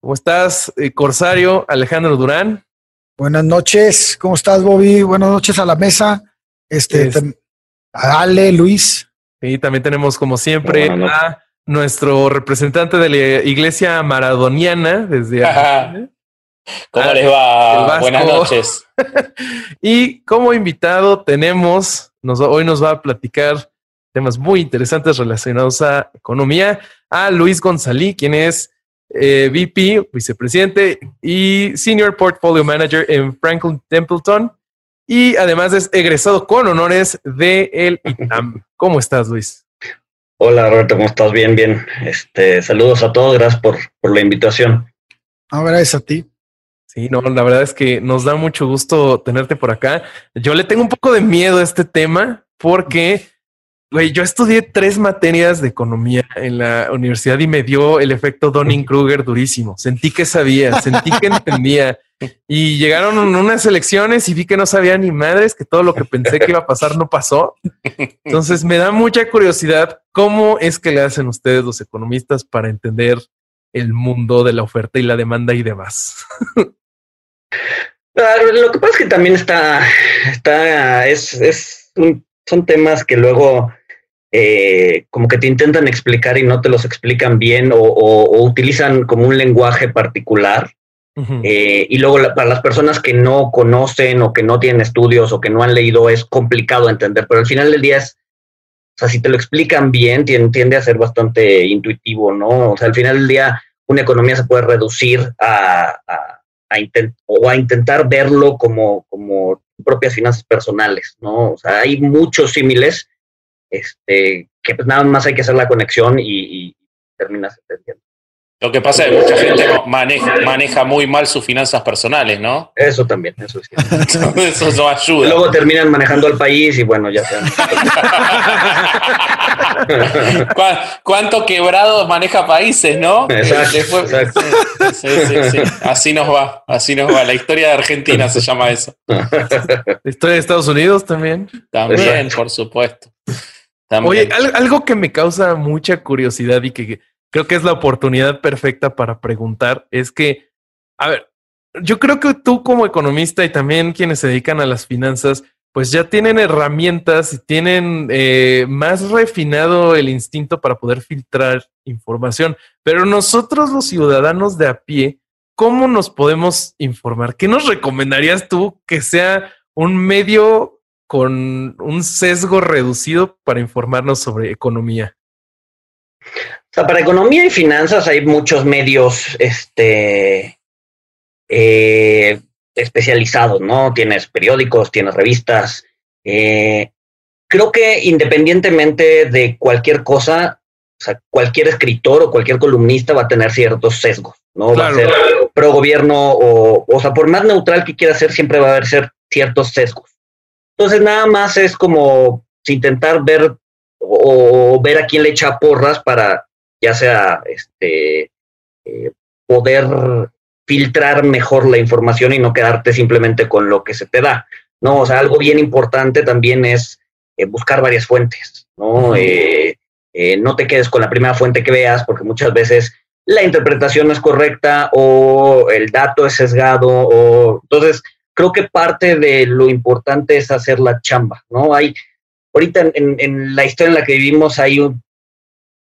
¿Cómo estás, eh, Corsario Alejandro Durán? Buenas noches, ¿cómo estás, Bobby? Buenas noches a la mesa. Este, a Ale, Luis. Y también tenemos, como siempre, a nuestro representante de la iglesia maradoniana desde. ¿Cómo les va? Buenas noches. y como invitado tenemos, hoy nos va a platicar temas muy interesantes relacionados a economía, a Luis González, quien es eh, VP, vicepresidente y Senior Portfolio Manager en Franklin Templeton. Y además es egresado con honores de el ITAM. ¿Cómo estás, Luis? Hola, Roberto, ¿cómo estás? Bien, bien. Este, saludos a todos, gracias por, por la invitación. No, gracias a ti. Sí, no, la verdad es que nos da mucho gusto tenerte por acá. Yo le tengo un poco de miedo a este tema porque Güey, yo estudié tres materias de economía en la universidad y me dio el efecto Donning-Kruger durísimo. Sentí que sabía, sentí que entendía. Y llegaron unas elecciones y vi que no sabía ni madres, que todo lo que pensé que iba a pasar no pasó. Entonces me da mucha curiosidad cómo es que le hacen ustedes los economistas para entender el mundo de la oferta y la demanda y demás. Ah, lo que pasa es que también está, está, es, es son temas que luego eh, como que te intentan explicar y no te los explican bien o, utilizan como un lenguaje particular. Eh, y luego para las personas que no conocen o que no tienen estudios o que no han leído es complicado entender, pero al final del día es, o sea, si te lo explican bien, tiende, a ser bastante intuitivo, ¿no? O sea, al final del día una economía se puede reducir a, a, o a intentar verlo como, como propias finanzas personales, ¿no? O sea, hay muchos símiles este, que pues nada más hay que hacer la conexión y, y terminas entendiendo. Lo que pasa es que mucha gente maneja, maneja muy mal sus finanzas personales, ¿no? Eso también, eso es Eso no ayuda. Luego terminan manejando al país y bueno, ya sean. ¿Cuánto quebrado maneja países, no? Exacto, Sí, sí, sí. Así nos va, así nos va. La historia de Argentina se llama eso. La historia de Estados Unidos también. También, por supuesto. Oye, algo que me causa mucha curiosidad y que creo que es la oportunidad perfecta para preguntar es que, a ver, yo creo que tú como economista y también quienes se dedican a las finanzas, pues ya tienen herramientas y tienen eh, más refinado el instinto para poder filtrar información. Pero nosotros los ciudadanos de a pie, ¿cómo nos podemos informar? ¿Qué nos recomendarías tú que sea un medio con un sesgo reducido para informarnos sobre economía? O sea, para economía y finanzas hay muchos medios este, eh, especializados, ¿no? Tienes periódicos, tienes revistas. Eh, creo que independientemente de cualquier cosa, o sea, cualquier escritor o cualquier columnista va a tener ciertos sesgos, ¿no? Va a ser pro gobierno o, o sea, por más neutral que quiera ser, siempre va a haber ciertos sesgos. Entonces nada más es como intentar ver o, ver a quién le echa porras para ya sea este eh, poder filtrar mejor la información y no quedarte simplemente con lo que se te da. No, o sea, algo bien importante también es eh, buscar varias fuentes, ¿no? Eh, no te quedes con la primera fuente que veas, porque muchas veces la interpretación no es correcta o el dato es sesgado, o entonces creo que parte de lo importante es hacer la chamba, ¿no? Hay, ahorita en, la historia en la que vivimos hay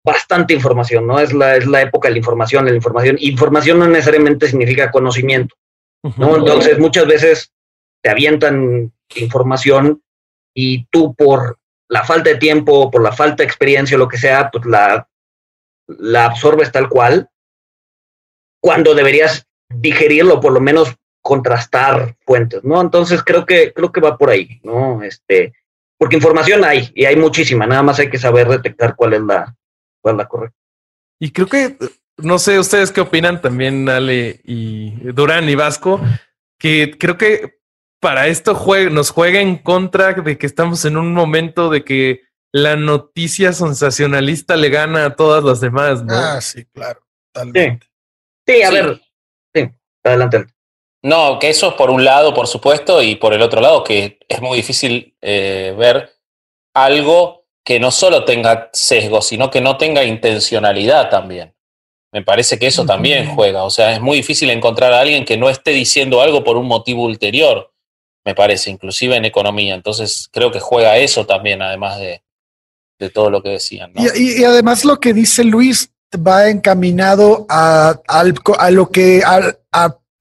bastante información, ¿no? Es la, es la época de la información, la información. Información no necesariamente significa conocimiento, ¿no? Entonces muchas veces te avientan información y tú por la falta de tiempo, por la falta de experiencia o lo que sea, pues la, la absorbes tal cual, cuando deberías digerirlo, por lo menos contrastar fuentes, ¿no? Entonces creo que, creo que va por ahí, ¿no? Este, porque información hay, y hay muchísima, nada más hay que saber detectar cuál es la, cuál es la correcta. Y creo que no sé ustedes qué opinan también, Ale y Durán y Vasco, que creo que para esto nos juega en contra de que estamos en un momento de que la noticia sensacionalista le gana a todas las demás, ¿no? Ah, sí, claro. Sí, a ver. Sí, adelante. No, que eso es por un lado, por supuesto, y por el otro lado, que es muy difícil eh, ver algo que no solo tenga sesgo, sino que no tenga intencionalidad también. Me parece que eso también juega. O sea, es muy difícil encontrar a alguien que no esté diciendo algo por un motivo ulterior, me parece, inclusive en economía. Entonces, creo que juega eso también, además de, de todo lo que decían. Y, además lo que dice Luis va encaminado a, a lo que, al,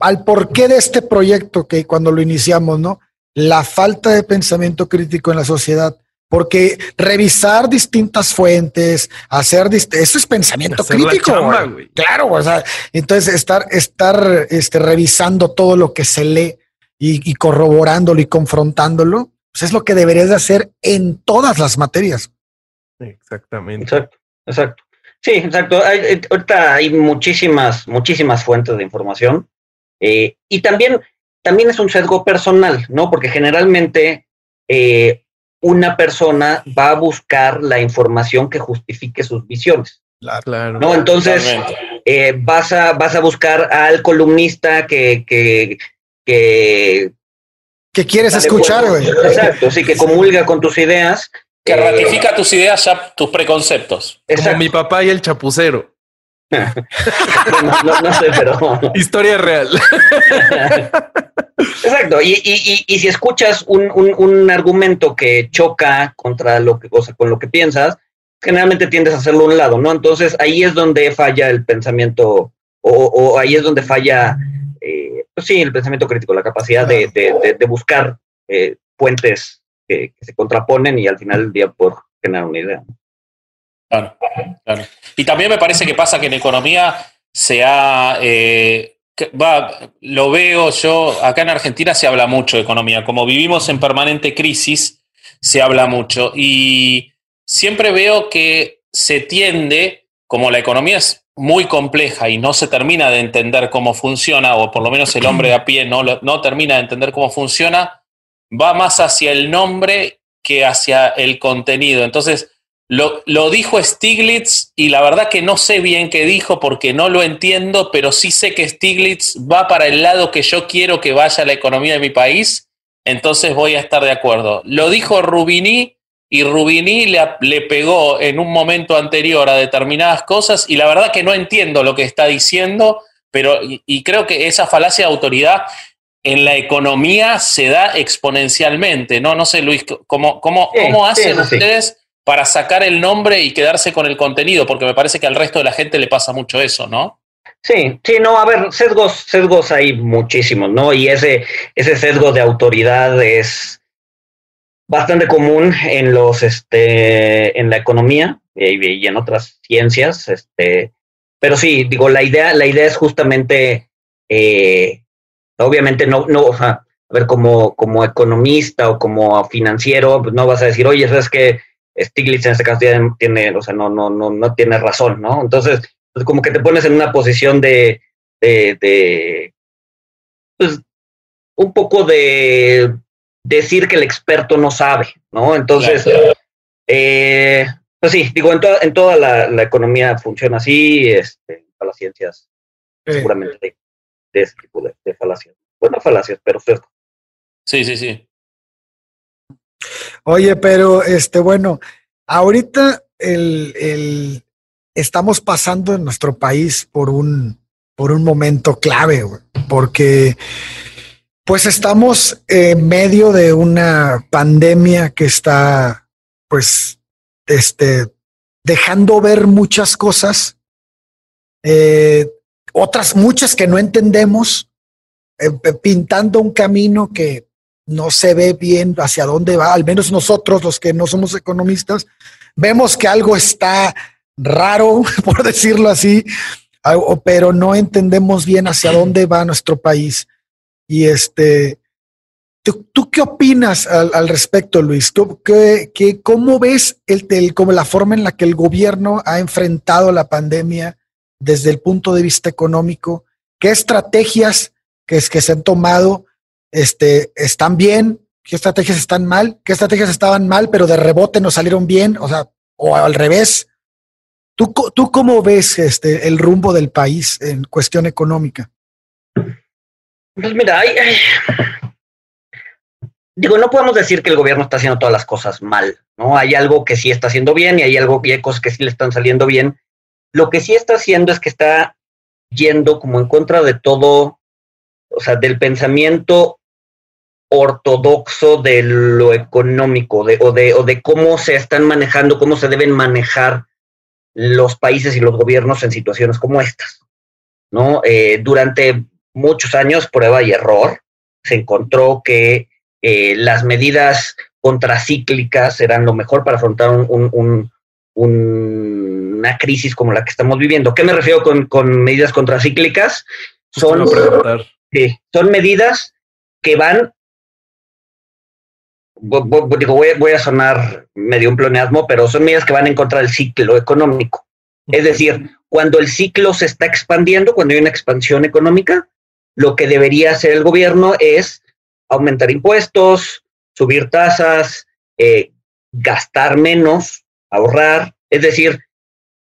al porqué de este proyecto que cuando lo iniciamos, ¿no? La falta de pensamiento crítico en la sociedad porque revisar distintas fuentes, hacer eso es pensamiento crítico. claro, o sea, entonces estar, estar este, revisando todo lo que se lee y, corroborándolo y confrontándolo, pues es lo que deberías de hacer en todas las materias. Exactamente. Exacto, exacto. Sí, exacto. Hay, eh, ahorita hay muchísimas, muchísimas fuentes de información. Eh, y también, también es un sesgo personal, ¿no? Porque generalmente eh, una persona va a buscar la información que justifique sus visiones. Claro. ¿no? Entonces, eh, vas, a, vas a buscar al columnista que, que, que, que quieres escuchar, güey. Exacto, sí, que comulga con tus ideas. Que eh, ratifica tus ideas, ya, tus preconceptos. Como mi papá y el chapucero. No, no, sé, pero. Historia real. Exacto. Y, y, y, si escuchas un, un, argumento que choca contra lo que, o sea, con lo que piensas, generalmente tiendes a hacerlo a un lado, ¿no? Entonces ahí es donde falla el pensamiento, o, o ahí es donde falla, eh, pues sí, el pensamiento crítico, la capacidad de, de, de, buscar eh, fuentes que, que, se contraponen y al final del día por generar una idea. Claro, claro. Y también me parece que pasa que en economía se ha... Eh, va, lo veo yo, acá en Argentina se habla mucho de economía, como vivimos en permanente crisis, se habla mucho y siempre veo que se tiende, como la economía es muy compleja y no se termina de entender cómo funciona, o por lo menos el hombre de a pie no, no termina de entender cómo funciona, va más hacia el nombre que hacia el contenido. Entonces, lo, dijo Stiglitz y la verdad que no sé bien qué dijo porque no lo entiendo, pero sí sé que Stiglitz va para el lado que yo quiero que vaya la economía de mi país, entonces voy a estar de acuerdo. Lo dijo Rubini y Rubini le, le pegó en un momento anterior a determinadas cosas y la verdad que no entiendo lo que está diciendo, pero y, creo que esa falacia de autoridad en la economía se da exponencialmente, ¿no? No sé, Luis, ¿cómo, cómo, cómo hacen ustedes? Para sacar el nombre y quedarse con el contenido, porque me parece que al resto de la gente le pasa mucho eso, ¿no? Sí, sí, no, a ver, sesgos, sesgos hay muchísimos, ¿no? Y ese, ese sesgo de autoridad es bastante común en los, este, en la economía y, en otras ciencias, este, pero sí, digo, la idea, la idea es justamente, eh, obviamente no, no, a ver, como, como economista o como financiero, pues no vas a decir, oye, es que Stiglitz en este caso tiene, o sea, no, no, no, no tiene razón, ¿no? Entonces, pues como que te pones en una posición de, de, pues, un poco de decir que el experto no sabe, ¿no? Entonces, eh, pues sí, digo, en, toda en toda la, economía funciona así, este, para las ciencias, seguramente de, ese tipo de, falacias. Bueno, falacias, pero Sí, sí, sí. Oye, pero este, bueno, ahorita el, el, estamos pasando en nuestro país por un, por un momento clave, porque pues estamos en medio de una pandemia que está, pues, este, dejando ver muchas cosas, eh, otras muchas que no entendemos, eh, pintando un camino que no se ve bien hacia dónde va, al menos nosotros los que no somos economistas, vemos que algo está raro, por decirlo así, pero no entendemos bien hacia dónde va nuestro país. Y este, ¿tú, qué opinas al, respecto, Luis? ¿Qué, cómo ves el, como la forma en la que el gobierno ha enfrentado la pandemia desde el punto de vista económico? ¿Qué estrategias que, es, que se han tomado este, están bien? ¿Qué estrategias están mal? ¿Qué estrategias estaban mal, pero de rebote nos salieron bien? O sea, o al revés. ¿Tú, tú cómo ves este, el rumbo del país en cuestión económica? Pues mira, digo, no podemos decir que el gobierno está haciendo todas las cosas mal, ¿no? Hay algo que sí está haciendo bien y hay algo y hay cosas que sí le están saliendo bien. Lo que sí está haciendo es que está yendo como en contra de todo, o sea, del pensamiento ortodoxo de lo económico, de, o, de, o de cómo se están manejando, cómo se deben manejar los países y los gobiernos en situaciones como estas, ¿no? Eh, durante muchos años, prueba y error, se encontró que eh, las medidas contracíclicas eran lo mejor para afrontar un, una crisis como la que estamos viviendo. ¿Qué me refiero con, medidas contracíclicas? Son, son medidas que van, digo, voy, a sonar medio un pleonasmo, pero son medidas que van en contra del ciclo económico. Es decir, cuando el ciclo se está expandiendo, cuando hay una expansión económica, lo que debería hacer el gobierno es aumentar impuestos, subir tasas, eh, gastar menos, ahorrar, es decir,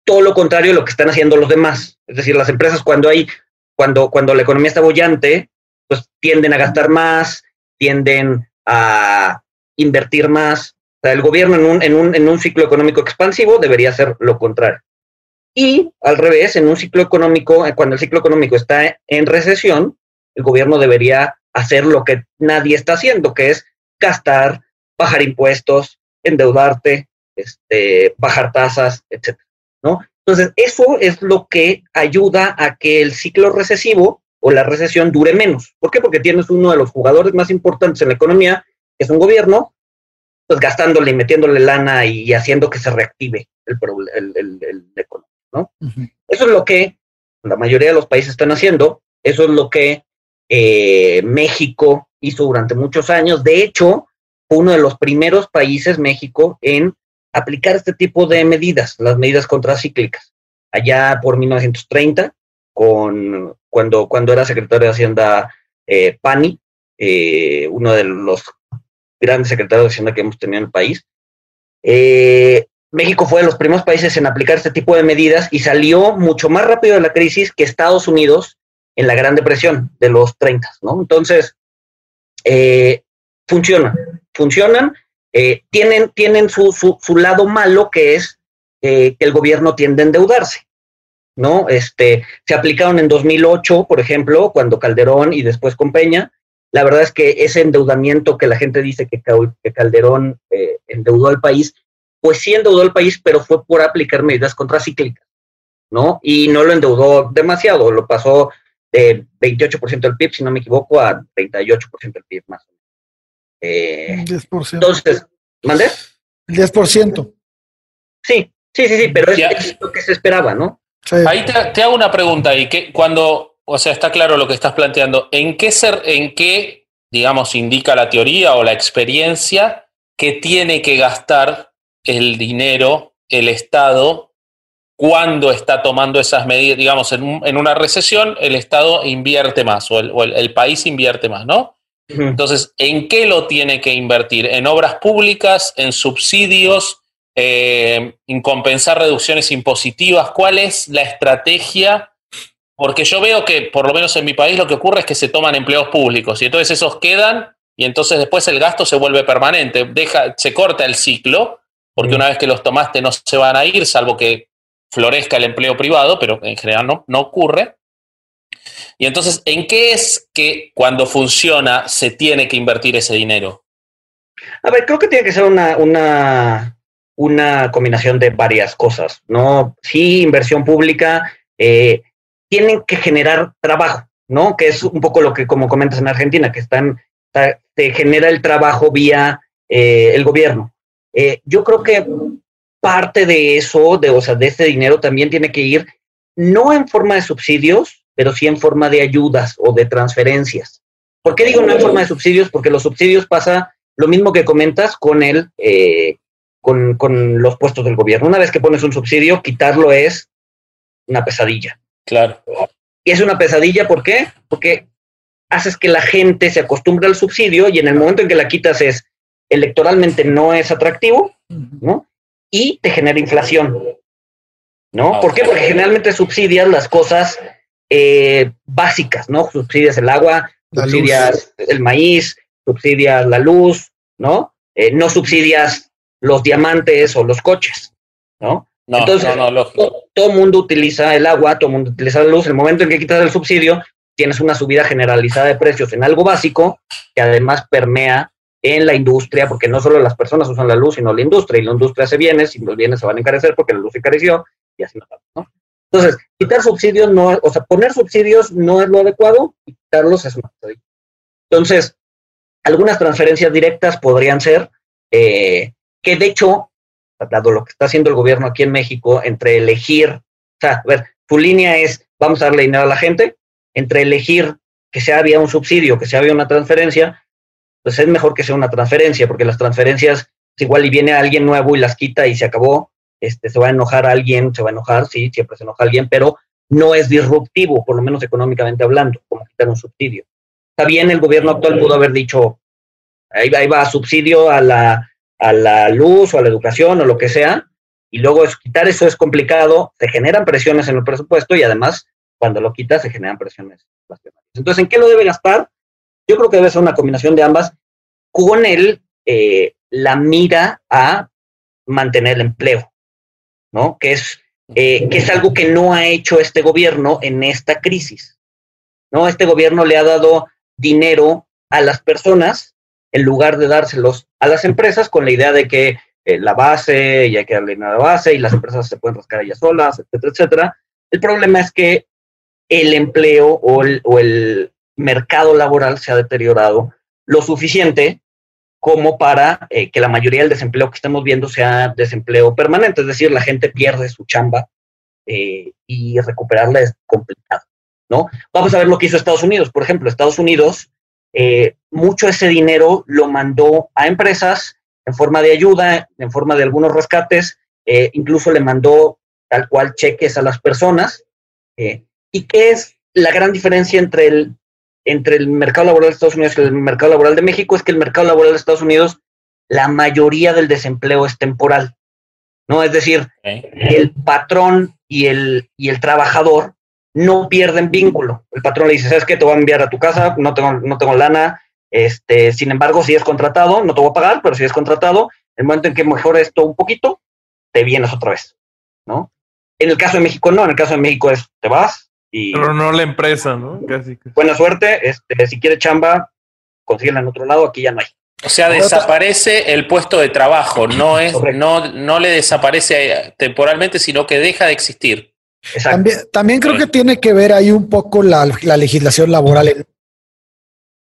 todo lo contrario de lo que están haciendo los demás. Es decir, las empresas cuando hay, cuando, cuando la economía está bollante, pues tienden a gastar más, tienden a invertir más. O sea, el gobierno en un, en un, en un ciclo económico expansivo debería hacer lo contrario. Y al revés, en un ciclo económico, cuando el ciclo económico está en recesión, el gobierno debería hacer lo que nadie está haciendo, que es gastar, bajar impuestos, endeudarte, este, bajar tasas, etcétera, ¿no? Entonces, eso es lo que ayuda a que el ciclo recesivo o la recesión dure menos. ¿Por qué? Porque tienes uno de los jugadores más importantes en la economía, que es un gobierno, pues gastándole y metiéndole lana y haciendo que se reactive el, el, el, economía, ¿no? Eso es lo que la mayoría de los países están haciendo, eso es lo que eh, México hizo durante muchos años. De hecho, fue uno de los primeros países, México, en aplicar este tipo de medidas, las medidas contracíclicas. Allá por 1930, con, cuando, cuando era secretario de Hacienda eh, Pani, eh, uno de los grandes secretarios de Hacienda que hemos tenido en el país. México fue de los primeros países en aplicar este tipo de medidas y salió mucho más rápido de la crisis que Estados Unidos en la Gran Depresión de los 30, ¿no? Entonces, eh, funcionan, funcionan, eh, tienen, tienen su, su, lado malo que es eh, que el gobierno tiende a endeudarse, ¿no? Este, se aplicaron en 2008, por ejemplo, cuando Calderón y después con Peña. La verdad es que ese endeudamiento que la gente dice que, que Calderón endeudó al país, pues sí endeudó al país, pero fue por aplicar medidas contracíclicas, ¿no? Y no lo endeudó demasiado, lo pasó de 28% del PIB, si no me equivoco, a 38% del PIB más. Eh, 10%. Entonces, ¿mandé? 10%. Sí, sí, sí, sí, pero es, lo que se esperaba, ¿no? Ahí te, hago una pregunta y que cuando, o sea, está claro lo que estás planteando, ¿en qué ser, en qué, digamos, indica la teoría o la experiencia que tiene que gastar el dinero el Estado cuando está tomando esas medidas, digamos, en, una recesión, el Estado invierte más o el, país invierte más, ¿no? Entonces, ¿en qué lo tiene que invertir? ¿En obras públicas, en subsidios, eh, en compensar reducciones impositivas? ¿Cuál es la estrategia? Porque yo veo que, por lo menos en mi país, lo que ocurre es que se toman empleos públicos y entonces esos quedan y entonces después el gasto se vuelve permanente, deja, se corta el ciclo, porque una vez que los tomaste no se van a ir, salvo que florezca el empleo privado, pero en general no, no ocurre. Y entonces, ¿en qué es que cuando funciona se tiene que invertir ese dinero? A ver, creo que tiene que ser una, una, una combinación de varias cosas, ¿no? Sí, inversión pública, eh, tienen que generar trabajo, ¿no? Que es un poco lo que, como comentas en Argentina, que están, se genera el trabajo vía eh, el gobierno. Eh, yo creo que parte de eso, de, o sea, de ese dinero también tiene que ir no en forma de subsidios, pero sí en forma de ayudas o de transferencias. ¿Por qué digo no en forma de subsidios? Porque los subsidios pasa lo mismo que comentas con el, eh, con, con, los puestos del gobierno. Una vez que pones un subsidio, quitarlo es una pesadilla. Claro. Y es una pesadilla, ¿por qué? Porque haces que la gente se acostumbre al subsidio y en el momento en que la quitas es electoralmente no es atractivo, ¿no? Y te genera inflación, ¿no? Ah, ¿Por qué? Porque generalmente subsidias las cosas eh, básicas, ¿no? Subsidias el agua, La subsidias el maíz, subsidias la luz, ¿no? Eh, no subsidias los diamantes o los coches, ¿no? No, Entonces, no, no, lógico. To- todo mundo utiliza el agua, todo mundo utiliza la luz. El momento en que quitas el subsidio, tienes una subida generalizada de precios en algo básico que además permea en la industria, porque no solo las personas usan la luz, sino la industria, y la industria hace bienes, y los bienes se van a encarecer porque la luz se encareció, y así nos vamos, ¿no? Entonces, quitar subsidios no, o sea, poner subsidios no es lo adecuado, y quitarlos es pesadilla. Entonces, algunas transferencias directas podrían ser, eh, que de hecho, dado lo que está haciendo el gobierno aquí en México, entre elegir, o sea, a ver, tu línea es, vamos a darle dinero a la gente, entre elegir que sea había un subsidio, que sea había una transferencia, pues es mejor que sea una transferencia, porque las transferencias, pues igual y viene alguien nuevo y las quita y se acabó, este, se va a enojar alguien, se va a enojar, sí, siempre se enoja alguien, pero no es disruptivo, por lo menos económicamente hablando, como quitar un subsidio. Está bien, el gobierno actual pudo haber dicho, ahí va, ahí va subsidio a la, a la luz o a la educación o lo que sea, y luego es, quitar eso es complicado, se generan presiones en el presupuesto y además cuando lo quitas se generan presiones. Entonces, ¿en qué lo debe gastar? Yo creo que debe ser una combinación de ambas con el, eh, la mira a mantener el empleo, ¿no? Que es, eh, que es algo que no ha hecho este gobierno en esta crisis, ¿no? Este gobierno le ha dado dinero a las personas en lugar de dárselos a las empresas con la idea de que eh, la base y hay que darle dinero a la base y las empresas se pueden rascar ellas solas, etcétera, etcétera. El problema es que el empleo o el, o el mercado laboral se ha deteriorado lo suficiente como para eh, que la mayoría del desempleo que estamos viendo sea desempleo permanente, es decir, la gente pierde su chamba eh, y recuperarla es complicado, ¿no? Vamos a ver lo que hizo Estados Unidos, por ejemplo, Estados Unidos, eh, mucho ese dinero lo mandó a empresas en forma de ayuda, en forma de algunos rescates, eh, incluso le mandó tal cual cheques a las personas. eh, ¿Y qué es la gran diferencia entre el, entre el mercado laboral de Estados Unidos y el mercado laboral de México? Es que el mercado laboral de Estados Unidos, la mayoría del desempleo es temporal. ¿no? Es decir, el patrón y el, y el trabajador no pierden vínculo. El patrón le dice, ¿sabes qué? Te voy a enviar a tu casa, no tengo, no tengo lana. Este, sin embargo, si es contratado, no te voy a pagar, pero si es contratado, el momento en que mejore esto un poquito, te vienes otra vez, ¿no? En el caso de México, no. En el caso de México es, te vas y Pero no la empresa, ¿no? Casi. buena suerte. Este, si quieres chamba, consíguela en otro lado, aquí ya no hay. O sea, desaparece el puesto de trabajo, no es, Correcto. no, no le desaparece temporalmente, sino que deja de existir. También, también creo que tiene que ver ahí un poco la, la legislación laboral en,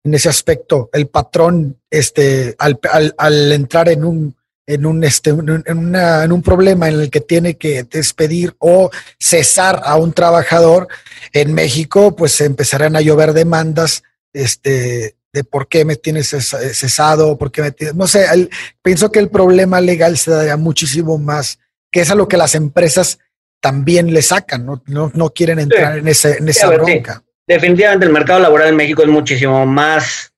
en ese aspecto. El patrón, este, al, al- al entrar en un, en un, este, en, una- en un problema en el que tiene que despedir o cesar a un trabajador, en México, pues empezarán a llover demandas, este, de por qué me tienes cesa- cesado, por qué me tienes, no sé, el- pienso que el problema legal se daría muchísimo más, que es a lo que las empresas también le sacan, no, no, no quieren entrar en, ese, en esa a ver, sí. bronca. definitivamente el mercado laboral en México es muchísimo más,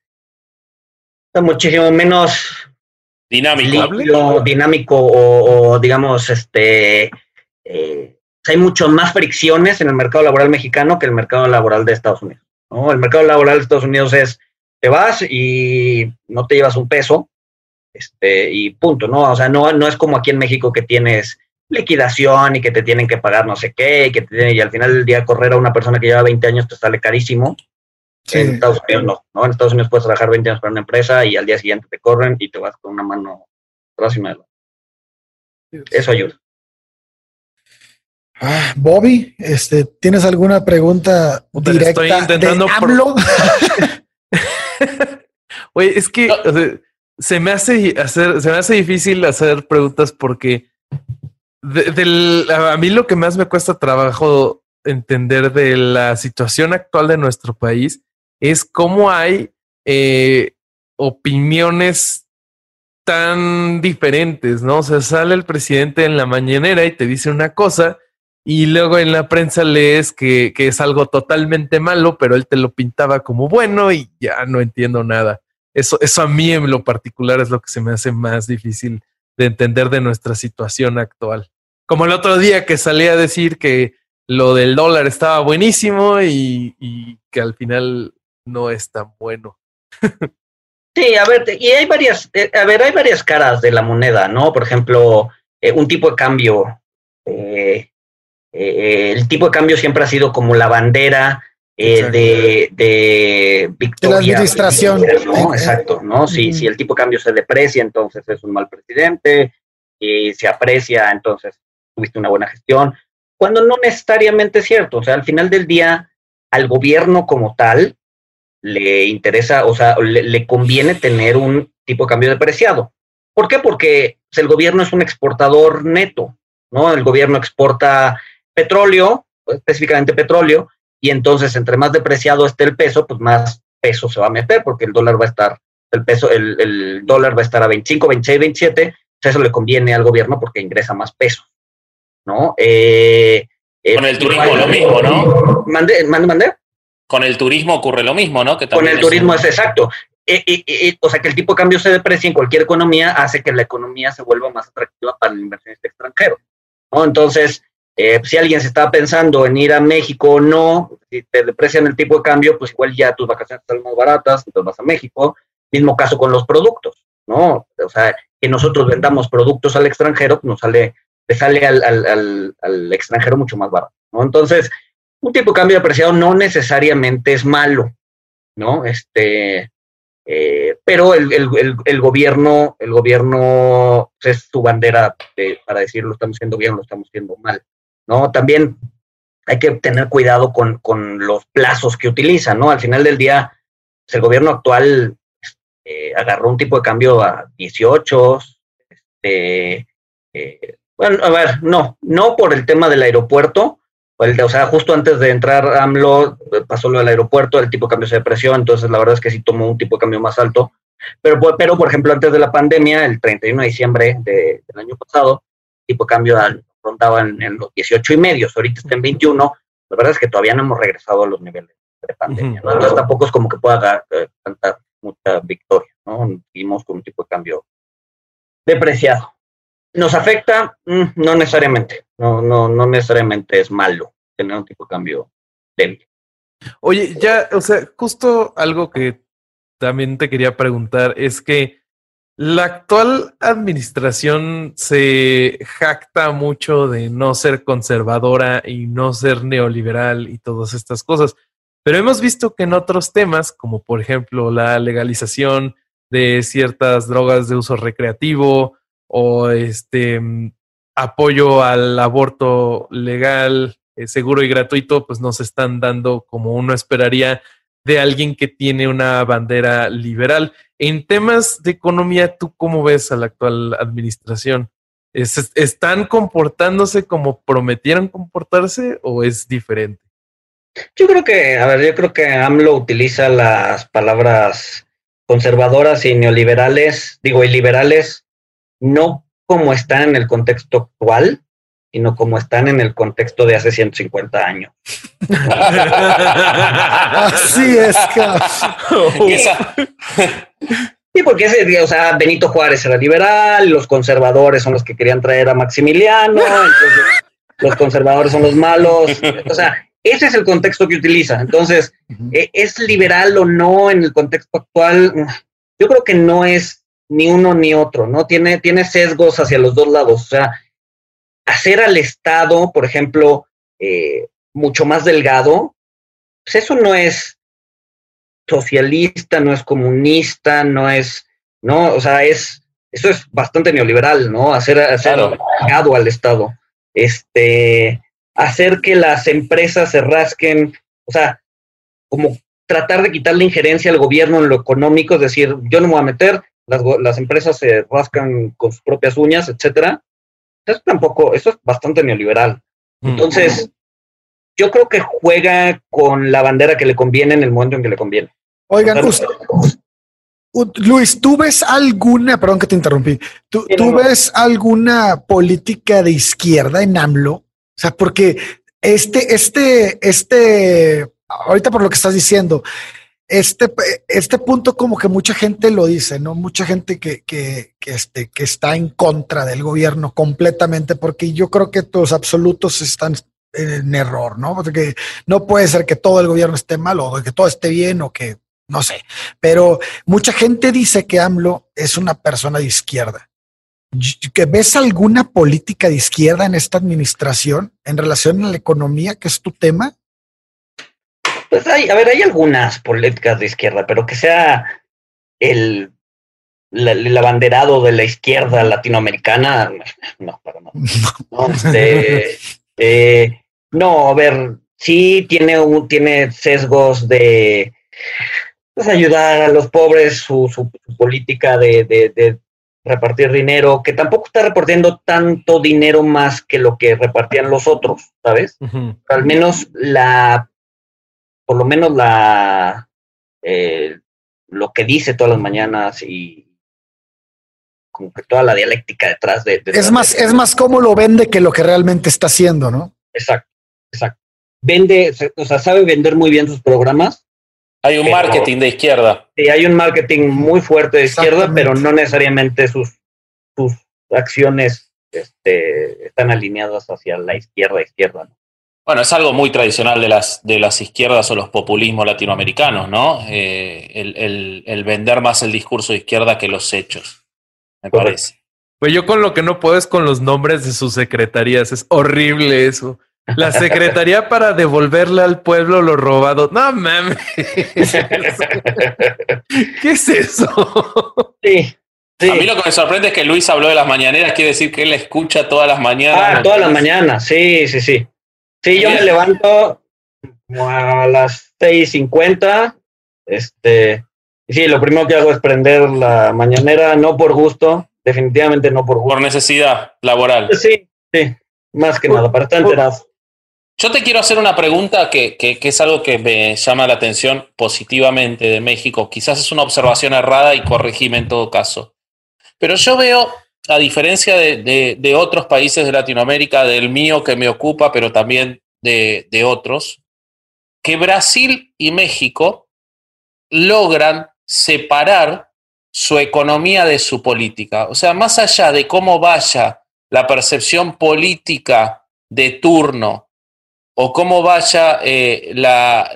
está muchísimo menos Dinámico. limpio, dinámico o, o, digamos, este, eh, hay mucho más fricciones en el mercado laboral mexicano que el mercado laboral de Estados Unidos. ¿no? El mercado laboral de Estados Unidos es, te vas y no te llevas un peso, este, y punto, ¿no? O sea, no, no es como aquí en México que tienes liquidación y que te tienen que pagar no sé qué, y que te tienen- y al final del día correr a una persona que lleva 20 años te sale carísimo. Sí. En Estados Unidos no, ¿no? En Estados Unidos puedes trabajar 20 años para una empresa y al día siguiente te corren y te vas con una mano atrás y una adelante. Eso ayuda. Ah, Bobby, este, ¿tienes alguna pregunta directa estoy intentando de AMLO? Oye, es que o sea, se me hace hacer, se me hace difícil hacer preguntas porque a mí lo que más me cuesta trabajo entender de la situación actual de nuestro país es cómo hay eh, opiniones tan diferentes, ¿no? O sea, sale el presidente en la mañanera y te dice una cosa y luego en la prensa lees que, que, es algo totalmente malo, pero él te lo pintaba como bueno y ya no entiendo nada. Eso, eso a mí en lo particular es lo que se me hace más difícil de entender de nuestra situación actual. Como el otro día que salí a decir que lo del dólar estaba buenísimo y, que al final no es tan bueno. sí, a ver, y hay varias, eh, a ver, hay varias caras de la moneda, ¿no? Por ejemplo, eh, un tipo de cambio. Eh, el tipo de cambio siempre ha sido como la bandera de, de victoria. De la administración. ¿no? Exacto, ¿no? Si, si el tipo de cambio se deprecia, entonces es un mal presidente, y se aprecia, entonces tuviste una buena gestión, cuando no necesariamente es cierto. O sea, al final del día, al gobierno como tal, le interesa, o sea, le, conviene tener un tipo de cambio depreciado. ¿Por qué? Porque pues, el gobierno es un exportador neto, ¿no? El gobierno exporta petróleo, específicamente petróleo, y entonces entre más depreciado esté el peso, pues más peso se va a meter, porque el dólar va a estar, el peso, el, el dólar va a estar a 25, 26, 27, pues eso le conviene al gobierno porque ingresa más peso, ¿no? Eh, eh, Con el turismo lo mismo, ¿no? Mande, mande, mande. Con el turismo ocurre lo mismo, ¿no? Que Con el turismo es, exacto. E, e, e, o sea, que el tipo de cambio se deprecia en cualquier economía hace que la economía se vuelva más atractiva para el inversionista extranjero. ¿no? Entonces, eh, si alguien se estaba pensando en ir a México o no, si te deprecian el tipo de cambio, pues igual ya tus vacaciones están más baratas, entonces vas a México. Mismo caso con los productos, ¿no? O sea, que nosotros vendamos productos al extranjero, nos sale, le sale al, al, al extranjero mucho más barato, ¿no? Entonces, un tipo de cambio apreciado no necesariamente es malo, ¿no? Este, eh, pero el, el, el, gobierno, el gobierno es su bandera para decir lo estamos haciendo bien, lo estamos haciendo mal, ¿no? También hay que tener cuidado con, con los plazos que utiliza, ¿no? Al final del día, pues, el gobierno actual eh, agarró un tipo de cambio a 18, este, eh, bueno, a ver, no, no por el tema del aeropuerto, o sea, justo antes de entrar AMLO pasó lo del aeropuerto, el tipo de cambio se depreció, entonces la verdad es que sí tomó un tipo de cambio más alto. Pero, pero por ejemplo, antes de la pandemia, el 31 de diciembre del año pasado, tipo de cambio rondaba en, los 18 y medios, ahorita está en 21. La verdad es que todavía no hemos regresado a los niveles de pandemia, ¿no? Entonces tampoco es como que pueda eh, cantar mucha victoria, ¿no? Seguimos con un tipo de cambio depreciado. ¿Nos afecta? Mm, no necesariamente. No, no, no necesariamente es malo tener un tipo de cambio débil. Oye, ya, o sea, justo algo que también te quería preguntar es que la actual administración se jacta mucho de no ser conservadora y no ser neoliberal y todas estas cosas. Pero hemos visto que en otros temas, como por ejemplo la legalización de ciertas drogas de uso recreativo o este apoyo al aborto legal, eh, seguro y gratuito, pues nos están dando como uno esperaría de alguien que tiene una bandera liberal. En temas de economía, ¿tú cómo ves a la actual administración? ¿Están comportándose como prometieron comportarse o es diferente? Yo creo que, a ver, yo creo que AMLO utiliza las palabras conservadoras y neoliberales, digo, y liberales no como están en el contexto actual, sino como están en el contexto de hace 150 años. Así es, Sí, porque ese, o sea, Benito Juárez era liberal, los conservadores son los que querían traer a Maximiliano, entonces los conservadores son los malos, o sea, ese es el contexto que utiliza. Entonces, ¿e-, ¿es liberal o no en el contexto actual? Yo creo que no es ni uno ni otro, ¿no? Tiene, tiene sesgos hacia los dos lados. O sea, hacer al Estado, por ejemplo, eh, mucho más delgado, pues eso no es socialista, no es comunista, no es, ¿no? O sea, es, eso es bastante neoliberal, ¿no? Hacer, hacer al Estado. Este, hacer que las empresas se rasquen, o sea, como tratar de quitarle injerencia al gobierno en lo económico, es decir, yo no me voy a meter, las, empresas se rascan con sus propias uñas, etcétera. Eso tampoco, eso es bastante neoliberal. Mm. Entonces, yo creo que juega con la bandera que le conviene en el momento en que le conviene. Oigan, Luis, ¿tú ves alguna, perdón que te interrumpí, ¿tú, ves alguna política de izquierda en AMLO? O sea, porque este, este, este, ahorita por lo que estás diciendo, este, este punto como que mucha gente lo dice, ¿no? Mucha gente que, que, este, que está en contra del gobierno completamente, porque yo creo que los absolutos están en error, ¿no? Porque no puede ser que todo el gobierno esté mal o que todo esté bien o que no sé, pero mucha gente dice que AMLO es una persona de izquierda. ¿Que ves alguna política de izquierda en esta administración en relación a la economía, que es tu tema? Pues hay, a ver, hay algunas políticas de izquierda, pero que sea el, el abanderado de la izquierda latinoamericana, no, para nada. No, este, eh, no, a ver, sí tiene, un, tiene sesgos de pues, ayudar a los pobres, su, su, política de, de, repartir dinero, que tampoco está repartiendo tanto dinero más que lo que repartían los otros, ¿sabes? Al menos la, por lo menos la, eh, lo que dice todas las mañanas y como que toda la dialéctica detrás de... es más, es más cómo lo vende que lo que realmente está haciendo, ¿no? Exacto, exacto. Vende, o sea, sabe vender muy bien sus programas hay un marketing de izquierda. Sí, hay un marketing muy fuerte de izquierda, pero no necesariamente sus, sus acciones este, están alineadas hacia la izquierda izquierda. Bueno, es algo muy tradicional de las, de las izquierdas o los populismos latinoamericanos, ¿no? Eh, el, el, vender más el discurso de izquierda que los hechos, me parece. Pues yo con lo que no puedo es con los nombres de sus secretarías. Es horrible eso. La secretaría para devolverle al pueblo lo robado. No mames. ¿Qué es eso? Sí, A mí lo que me sorprende es que Luis habló de las mañaneras, quiere decir que él escucha todas las mañanas. Ah, todas las mañanas, sí, sí, sí. Sí, yo me levanto a las 6.50. Este, sí, lo primero que hago es prender la mañanera, no por gusto, definitivamente no por gusto. Por necesidad laboral. Sí, sí, más que nada, para estar enterado. Yo te quiero hacer una pregunta que, es algo que me llama la atención positivamente de México. Quizás es una observación errada y corregime en todo caso. Pero yo veo, a diferencia de, otros países de Latinoamérica, del mío que me ocupa, pero también de, de otros, que Brasil y México logran separar su economía de su política. O sea, más allá de cómo vaya la percepción política de turno o cómo vaya eh, la,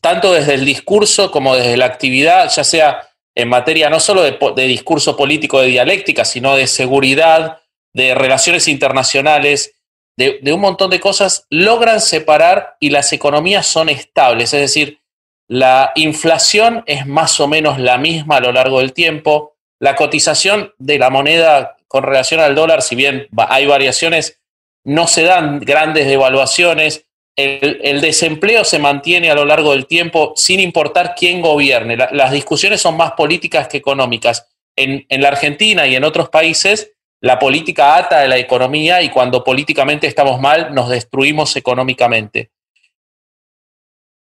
tanto desde el discurso como desde la actividad, ya sea en materia no solo de, discurso político, de dialéctica, sino de seguridad, de relaciones internacionales, de, de, un montón de cosas, logran separar y las economías son estables. Es decir, la inflación es más o menos la misma a lo largo del tiempo. La cotización de la moneda con relación al dólar, si bien hay variaciones, no se dan grandes devaluaciones el, desempleo se mantiene a lo largo del tiempo sin importar quién gobierne. las discusiones son más políticas que económicas. En, la Argentina y en otros países, la política ata de la economía y cuando políticamente estamos mal, nos destruimos económicamente.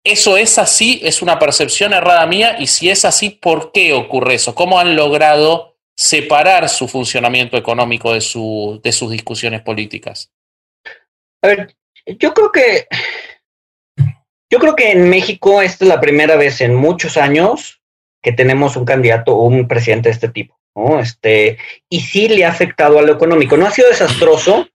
¿Eso es así? ¿Es una percepción errada mía? Y si es así, ¿por qué ocurre eso? ¿Cómo han logrado separar su funcionamiento económico de, su, de sus discusiones políticas? A ver, yo creo que yo creo que en México esta es la primera vez en muchos años que tenemos un candidato o un presidente de este tipo, ¿no? Este, y sí le ha afectado a lo económico. No ha sido desastroso,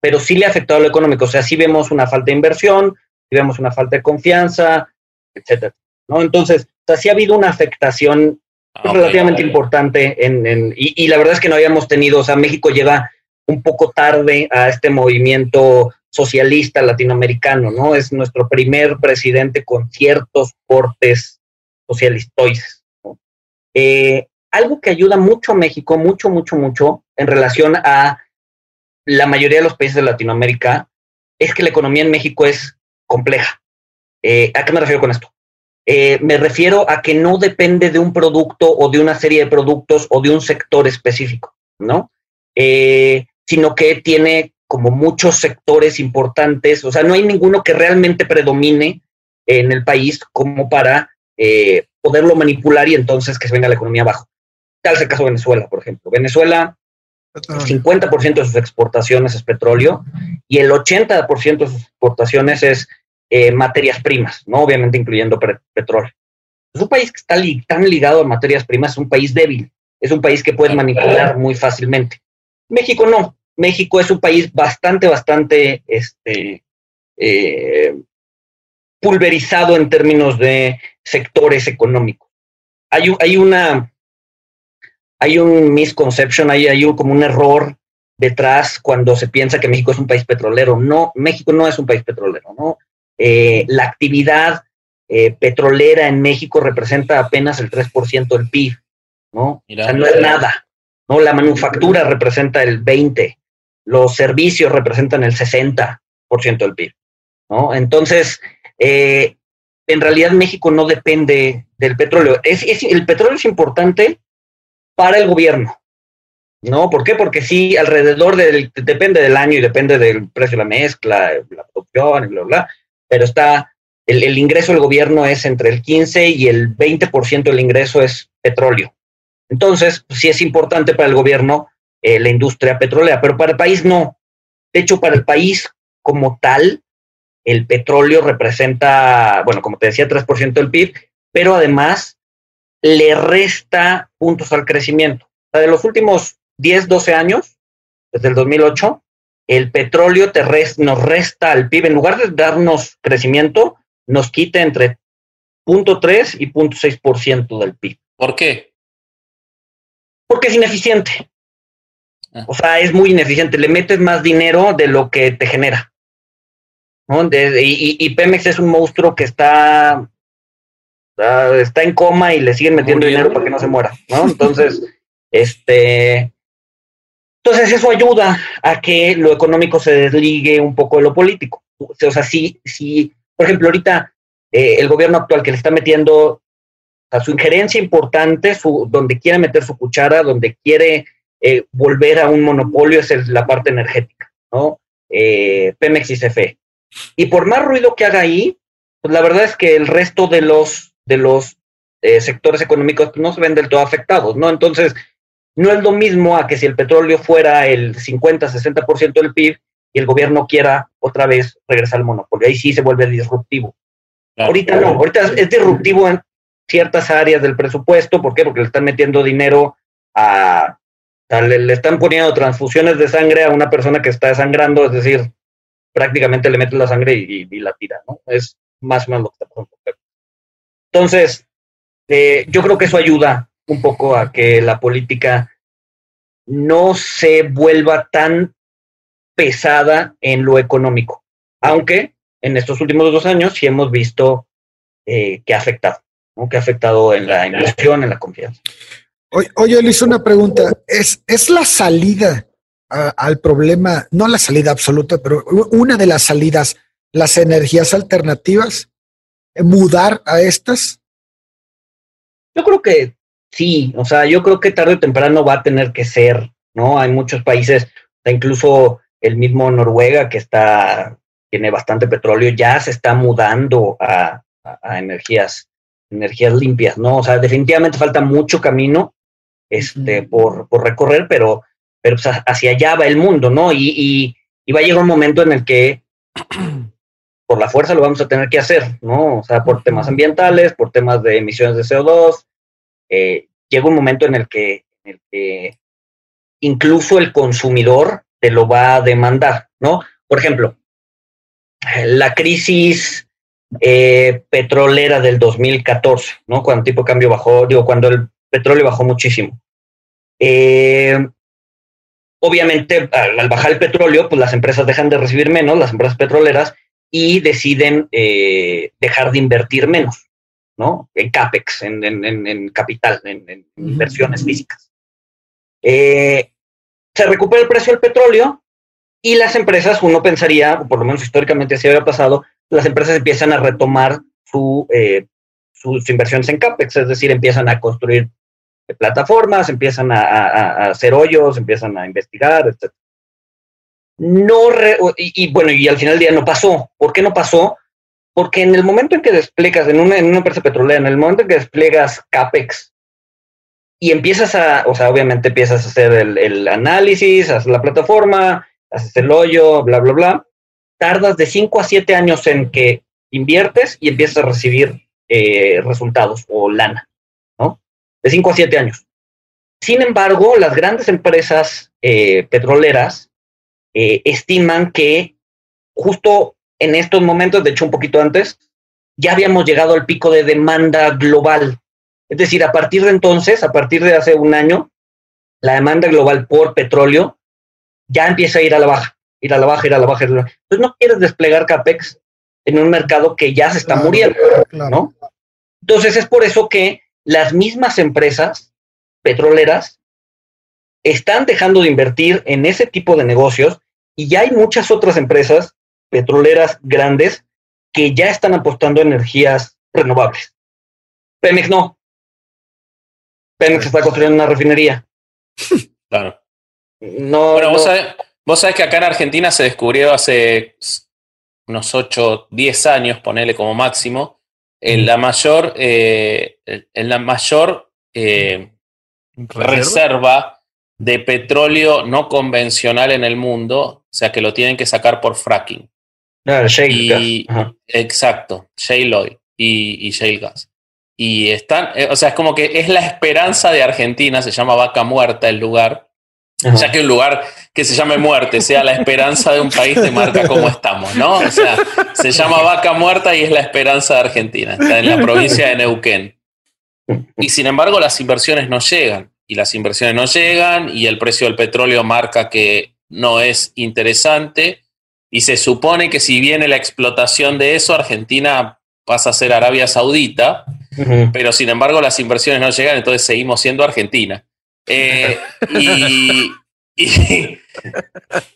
pero sí le ha afectado a lo económico. O sea, sí vemos una falta de inversión, sí vemos una falta de confianza, etcétera. ¿no? Entonces, o sea, sí ha habido una afectación ah, relativamente importante en, en y, y, la verdad es que no habíamos tenido, o sea, México llega un poco tarde a este movimiento socialista latinoamericano, ¿no? Es nuestro primer presidente con ciertos portes socialistoides. Eh, algo que ayuda mucho a México, mucho, mucho, mucho, en relación a la mayoría de los países de Latinoamérica, es que la economía en México es compleja. Eh, ¿A qué me refiero con esto? Eh, me refiero a que no depende de un producto o de una serie de productos o de un sector específico, ¿no? sino que tiene como muchos sectores importantes, o sea, no hay ninguno que realmente predomine en el país como para eh, poderlo manipular y entonces que se venga la economía abajo. Tal es el caso de Venezuela, por ejemplo. Venezuela El 50% de sus exportaciones es petróleo y el 80% de sus exportaciones es eh, materias primas, ¿no? Obviamente incluyendo petróleo. Es un país que está tan ligado a materias primas, es un país débil, es un país que puede manipular muy fácilmente. México no. México es un país bastante, bastante este, eh, pulverizado en términos de sectores económicos. Hay, hay una hay un misconception, hay, hay un, como un error detrás cuando se piensa que México es un país petrolero. No, México no es un país petrolero, ¿no? Eh, la actividad eh, petrolera en México representa apenas el 3% del PIB, ¿no? o sea, no es nada, ¿no? La manufactura representa el 20%, los servicios representan el 60% del PIB, ¿no? Entonces, eh, en realidad México no depende del petróleo. El petróleo es importante para el gobierno, ¿no? ¿Por qué? Porque sí, alrededor del, depende del año y depende del precio de la mezcla, la producción, bla, bla, pero está, el, ingreso del gobierno es entre el 15 y el 20% del ingreso es petróleo. Entonces, sí es importante para el gobierno eh, la industria petrolera, pero para el país no. De hecho, para el país como tal, el petróleo representa, bueno, como te decía, 3% del PIB, pero además le resta puntos al crecimiento. O sea, de los últimos 10, 12 años, desde el 2008, el petróleo nos resta al PIB, en lugar de darnos crecimiento, nos quita entre 0.3 y 0.6% del PIB. ¿Por qué? Porque es ineficiente. Ah. O sea, es muy ineficiente. Le metes más dinero de lo que te genera. y, Pemex es un monstruo que está, está en coma y le siguen metiendo dinero para que no se muera. ¿no? Entonces, este, entonces eso ayuda a que lo económico se desligue un poco de lo político. O sea, si, si por ejemplo, ahorita eh, el gobierno actual que le está metiendo a su injerencia importante, su, donde quiere meter su cuchara, donde quiere eh, volver a un monopolio, es la parte energética, ¿no? Eh, Pemex y CFE. Y por más ruido que haga ahí, pues la verdad es que el resto de los, de los sectores económicos no se ven del todo afectados, ¿no? Entonces, no es lo mismo a que si el petróleo fuera el 50-60% del PIB y el gobierno quiera otra vez regresar al monopolio. Ahí sí se vuelve disruptivo. ahorita no, ahorita es disruptivo en ciertas áreas del presupuesto. ¿Por qué? Porque le están metiendo dinero a... le, están poniendo transfusiones de sangre a una persona que está desangrando, es decir, prácticamente le meten la sangre y, la tira, ¿no? Es más o menos lo que está pasando. Entonces, eh, yo creo que eso ayuda un poco a que la política no se vuelva tan pesada en lo económico, aunque en estos últimos dos años sí hemos visto eh, que ha afectado, que ha afectado en la inversión, en la confianza. Oye, le hice una pregunta. ¿Es, ¿Es la salida al problema, no la salida absoluta, pero una de las salidas, las energías alternativas? ¿Mudar a estas? Yo creo que Sí, o sea, yo creo que tarde o temprano va a tener que ser, ¿no? Hay muchos países, incluso el mismo Noruega que está, tiene bastante petróleo, ya se está mudando a, energías, energías limpias, ¿no? O sea, definitivamente falta mucho camino este, por, por recorrer, pero, pero pues, hacia allá va el mundo, ¿no? Y, y, va a llegar un momento en el que por la fuerza lo vamos a tener que hacer, ¿no? O sea, por temas ambientales, por temas de emisiones de CO2, eh, llega un momento en el, que, incluso el consumidor te lo va a demandar, ¿no? Por ejemplo, la crisis eh, petrolera del 2014, ¿no? Cuando el tipo de cambio bajó, digo, cuando el petróleo bajó muchísimo. Eh, obviamente, al, bajar el petróleo, pues las empresas dejan de recibir menos, las empresas petroleras, y deciden dejar de invertir menos. ¿no? En CAPEX, en, capital, en, inversiones físicas. Eh, se recupera el precio del petróleo y las empresas, uno pensaría, por lo menos históricamente así había pasado, las empresas empiezan a retomar su, eh, sus inversiones en CAPEX, es decir, empiezan a construir plataformas, empiezan a, hacer hoyos, empiezan a investigar, etc. No y, bueno, y al final del día no pasó. ¿Por qué no pasó? Porque en el momento en que desplegas, en una, empresa petrolera, en el momento en que desplegas CAPEX, y empiezas a, o sea, obviamente empiezas a hacer el, análisis, haces la plataforma, haces el hoyo, bla, bla, bla. Tardas de 5 a 7 años en que inviertes y empiezas a recibir eh, resultados o lana. De 5 a 7 años. Sin embargo, las grandes empresas eh, petroleras eh, estiman que justo en estos momentos, de hecho un poquito antes, ya habíamos llegado al pico de demanda global. Es decir, a partir de entonces, a partir de hace un año, la demanda global por petróleo ya empieza a ir a la baja, ir a la baja, ir a la baja. Entonces no quieres desplegar CAPEX en un mercado que ya se está muriendo, ¿no? Entonces es por eso que las mismas empresas petroleras están dejando de invertir en ese tipo de negocios y ya hay muchas otras empresas petroleras grandes que ya están apostando a energías renovables. Pemex no. Pemex está construyendo una refinería. Claro. No. Bueno, Vos, sabés, vos sabés que acá en Argentina se descubrió hace unos 8, 10 años, ponele como máximo, en la mayor, eh, en la mayor eh, ¿Reserva? de petróleo no convencional en el mundo, o sea que lo tienen que sacar por fracking. Ah, shale y, Exacto, shale oil y, shale gas. Y están, eh, o sea, es como que es la esperanza de Argentina, se llama Vaca Muerta el lugar, ya que un lugar que se llame muerte sea la esperanza de un país de marca como estamos, ¿no? O sea, se llama Vaca Muerta y es la esperanza de Argentina, está en la provincia de Neuquén. Y sin embargo, las inversiones no llegan. Y las inversiones no llegan y el precio del petróleo marca que no es interesante. Y se supone que si viene la explotación de eso, Argentina pasa a ser Arabia Saudita, pero sin embargo las inversiones no llegan, entonces seguimos siendo Argentina. Eh, y,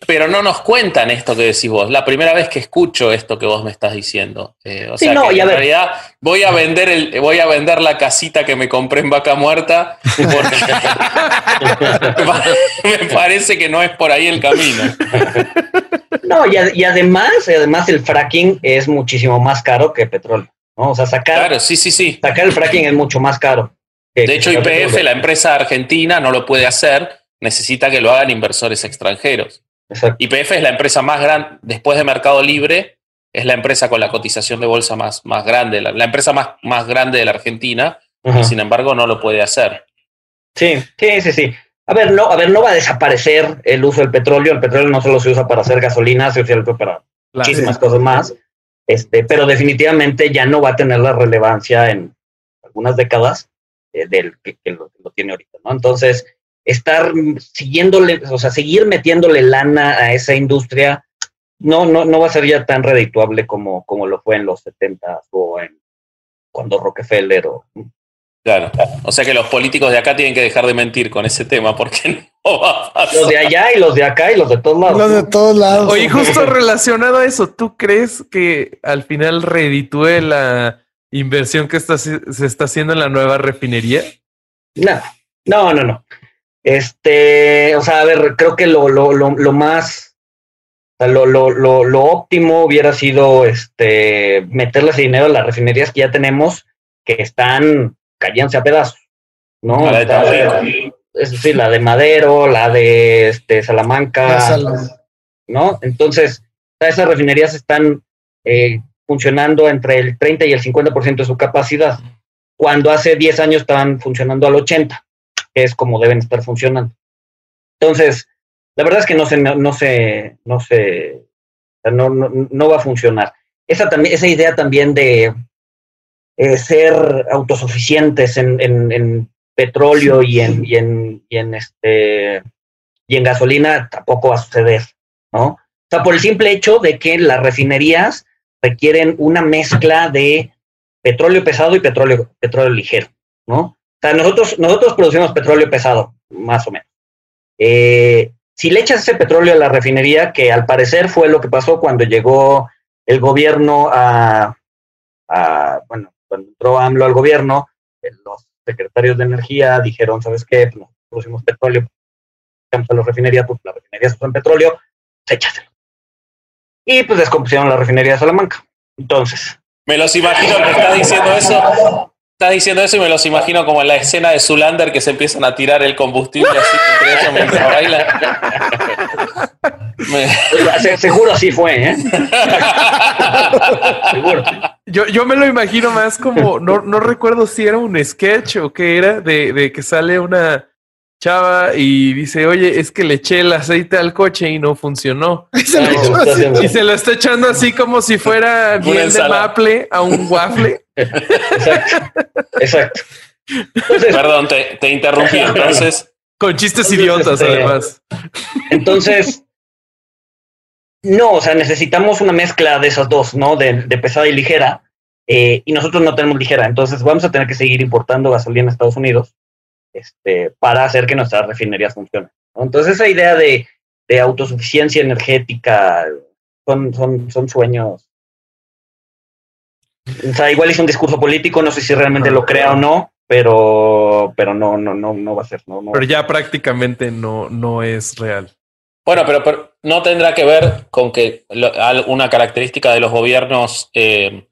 pero no nos cuentan esto que decís vos. La primera vez que escucho esto que vos me estás diciendo. Eh, o sea, que en realidad voy a vender el, voy a vender la casita que me compré en Vaca Muerta porque me parece que no es por ahí el camino. No, y, además, además el fracking es muchísimo más caro que petróleo. ¿no? O sea, sacar, claro, sí, sí, sí. sacar el fracking es mucho más caro. De hecho, IPF, la empresa argentina, no lo puede hacer necesita que lo hagan inversores extranjeros. YPF es la empresa más grande, después de Mercado Libre, es la empresa con la cotización de bolsa más, más grande, la, empresa más, más grande de la Argentina, y sin embargo no lo puede hacer. Sí, sí, sí, sí. A ver, no, a ver, no va a desaparecer el uso del petróleo. El petróleo no solo se usa para hacer gasolina, se usa para muchísimas cosas más. Este, pero definitivamente ya no va a tener la relevancia en algunas décadas eh, del que, lo, que, lo, tiene ahorita, ¿no? Entonces, estar siguiéndole, o sea, seguir metiéndole lana a esa industria, no, no, no va a ser ya tan redituable como, como lo fue en los 70 o en cuando Rockefeller o... Claro, o sea que los políticos de acá tienen que dejar de mentir con ese tema porque no va a pasar. Los de allá y los de acá y los de todos lados. Los de todos lados. Oye, justo relacionado a eso, ¿tú crees que al final reditúe la inversión que está, se está haciendo en la nueva refinería? No, no, no, no. Este, o sea, a ver, creo que lo, lo, lo, lo más, lo, lo, lo, lo, óptimo hubiera sido este, meterle ese dinero a las refinerías que ya tenemos, que están cayéndose a pedazos, ¿no? La de es decir, la de Madero, la de este, Salamanca, ¿no? Entonces, esas refinerías están eh, funcionando entre el 30 y el 50% de su capacidad, cuando hace 10 años estaban funcionando al 80% es como deben estar funcionando. Entonces, la verdad es que no se, no, se, no se, no, no, va a funcionar. Esa, también, esa idea también de eh, ser autosuficientes en, en, petróleo y en, y en, y en, este, y en gasolina tampoco va a suceder, ¿no? O sea, por el simple hecho de que las refinerías requieren una mezcla de petróleo pesado y petróleo, petróleo ligero, ¿no? O sea, nosotros, nosotros producimos petróleo pesado, más o menos. Eh, si le echas ese petróleo a la refinería, que al parecer fue lo que pasó cuando llegó el gobierno a, bueno, cuando entró AMLO al gobierno, eh, los secretarios de energía dijeron, ¿sabes qué? Pues producimos petróleo, a la refinería, pues las refinerías usan petróleo, pues échaselo. Y pues descompusieron la refinería de Salamanca. Entonces. Me los imagino que está diciendo eso estás diciendo eso y me los imagino como en la escena de Zulander que se empiezan a tirar el combustible así entre ellos mientras baila. Me... Seguro así fue, ¿eh? Seguro. Yo, yo me lo imagino más como, no, no recuerdo si era un sketch o qué era, de, de que sale una chava y dice, oye, es que le eché el aceite al coche y no funcionó. y, se lo está echando así como si fuera bien de maple a un waffle. Exacto. Exacto. Perdón, te, te, interrumpí entonces. Con chistes idiotas, este, además. Entonces, no, o sea, necesitamos una mezcla de esas dos, ¿no? De, de pesada y ligera. Eh, y nosotros no tenemos ligera, entonces vamos a tener que seguir importando gasolina a Estados Unidos este, para hacer que nuestras refinerías funcionen. Entonces esa idea de, de, autosuficiencia energética son, son, son sueños. O sea, igual es un discurso político, no sé si realmente lo crea o no, pero, pero no, no, no, no va a ser. No, no. Pero ya prácticamente no, no es real. Bueno, pero, no tendrá que ver con que una característica de los gobiernos eh,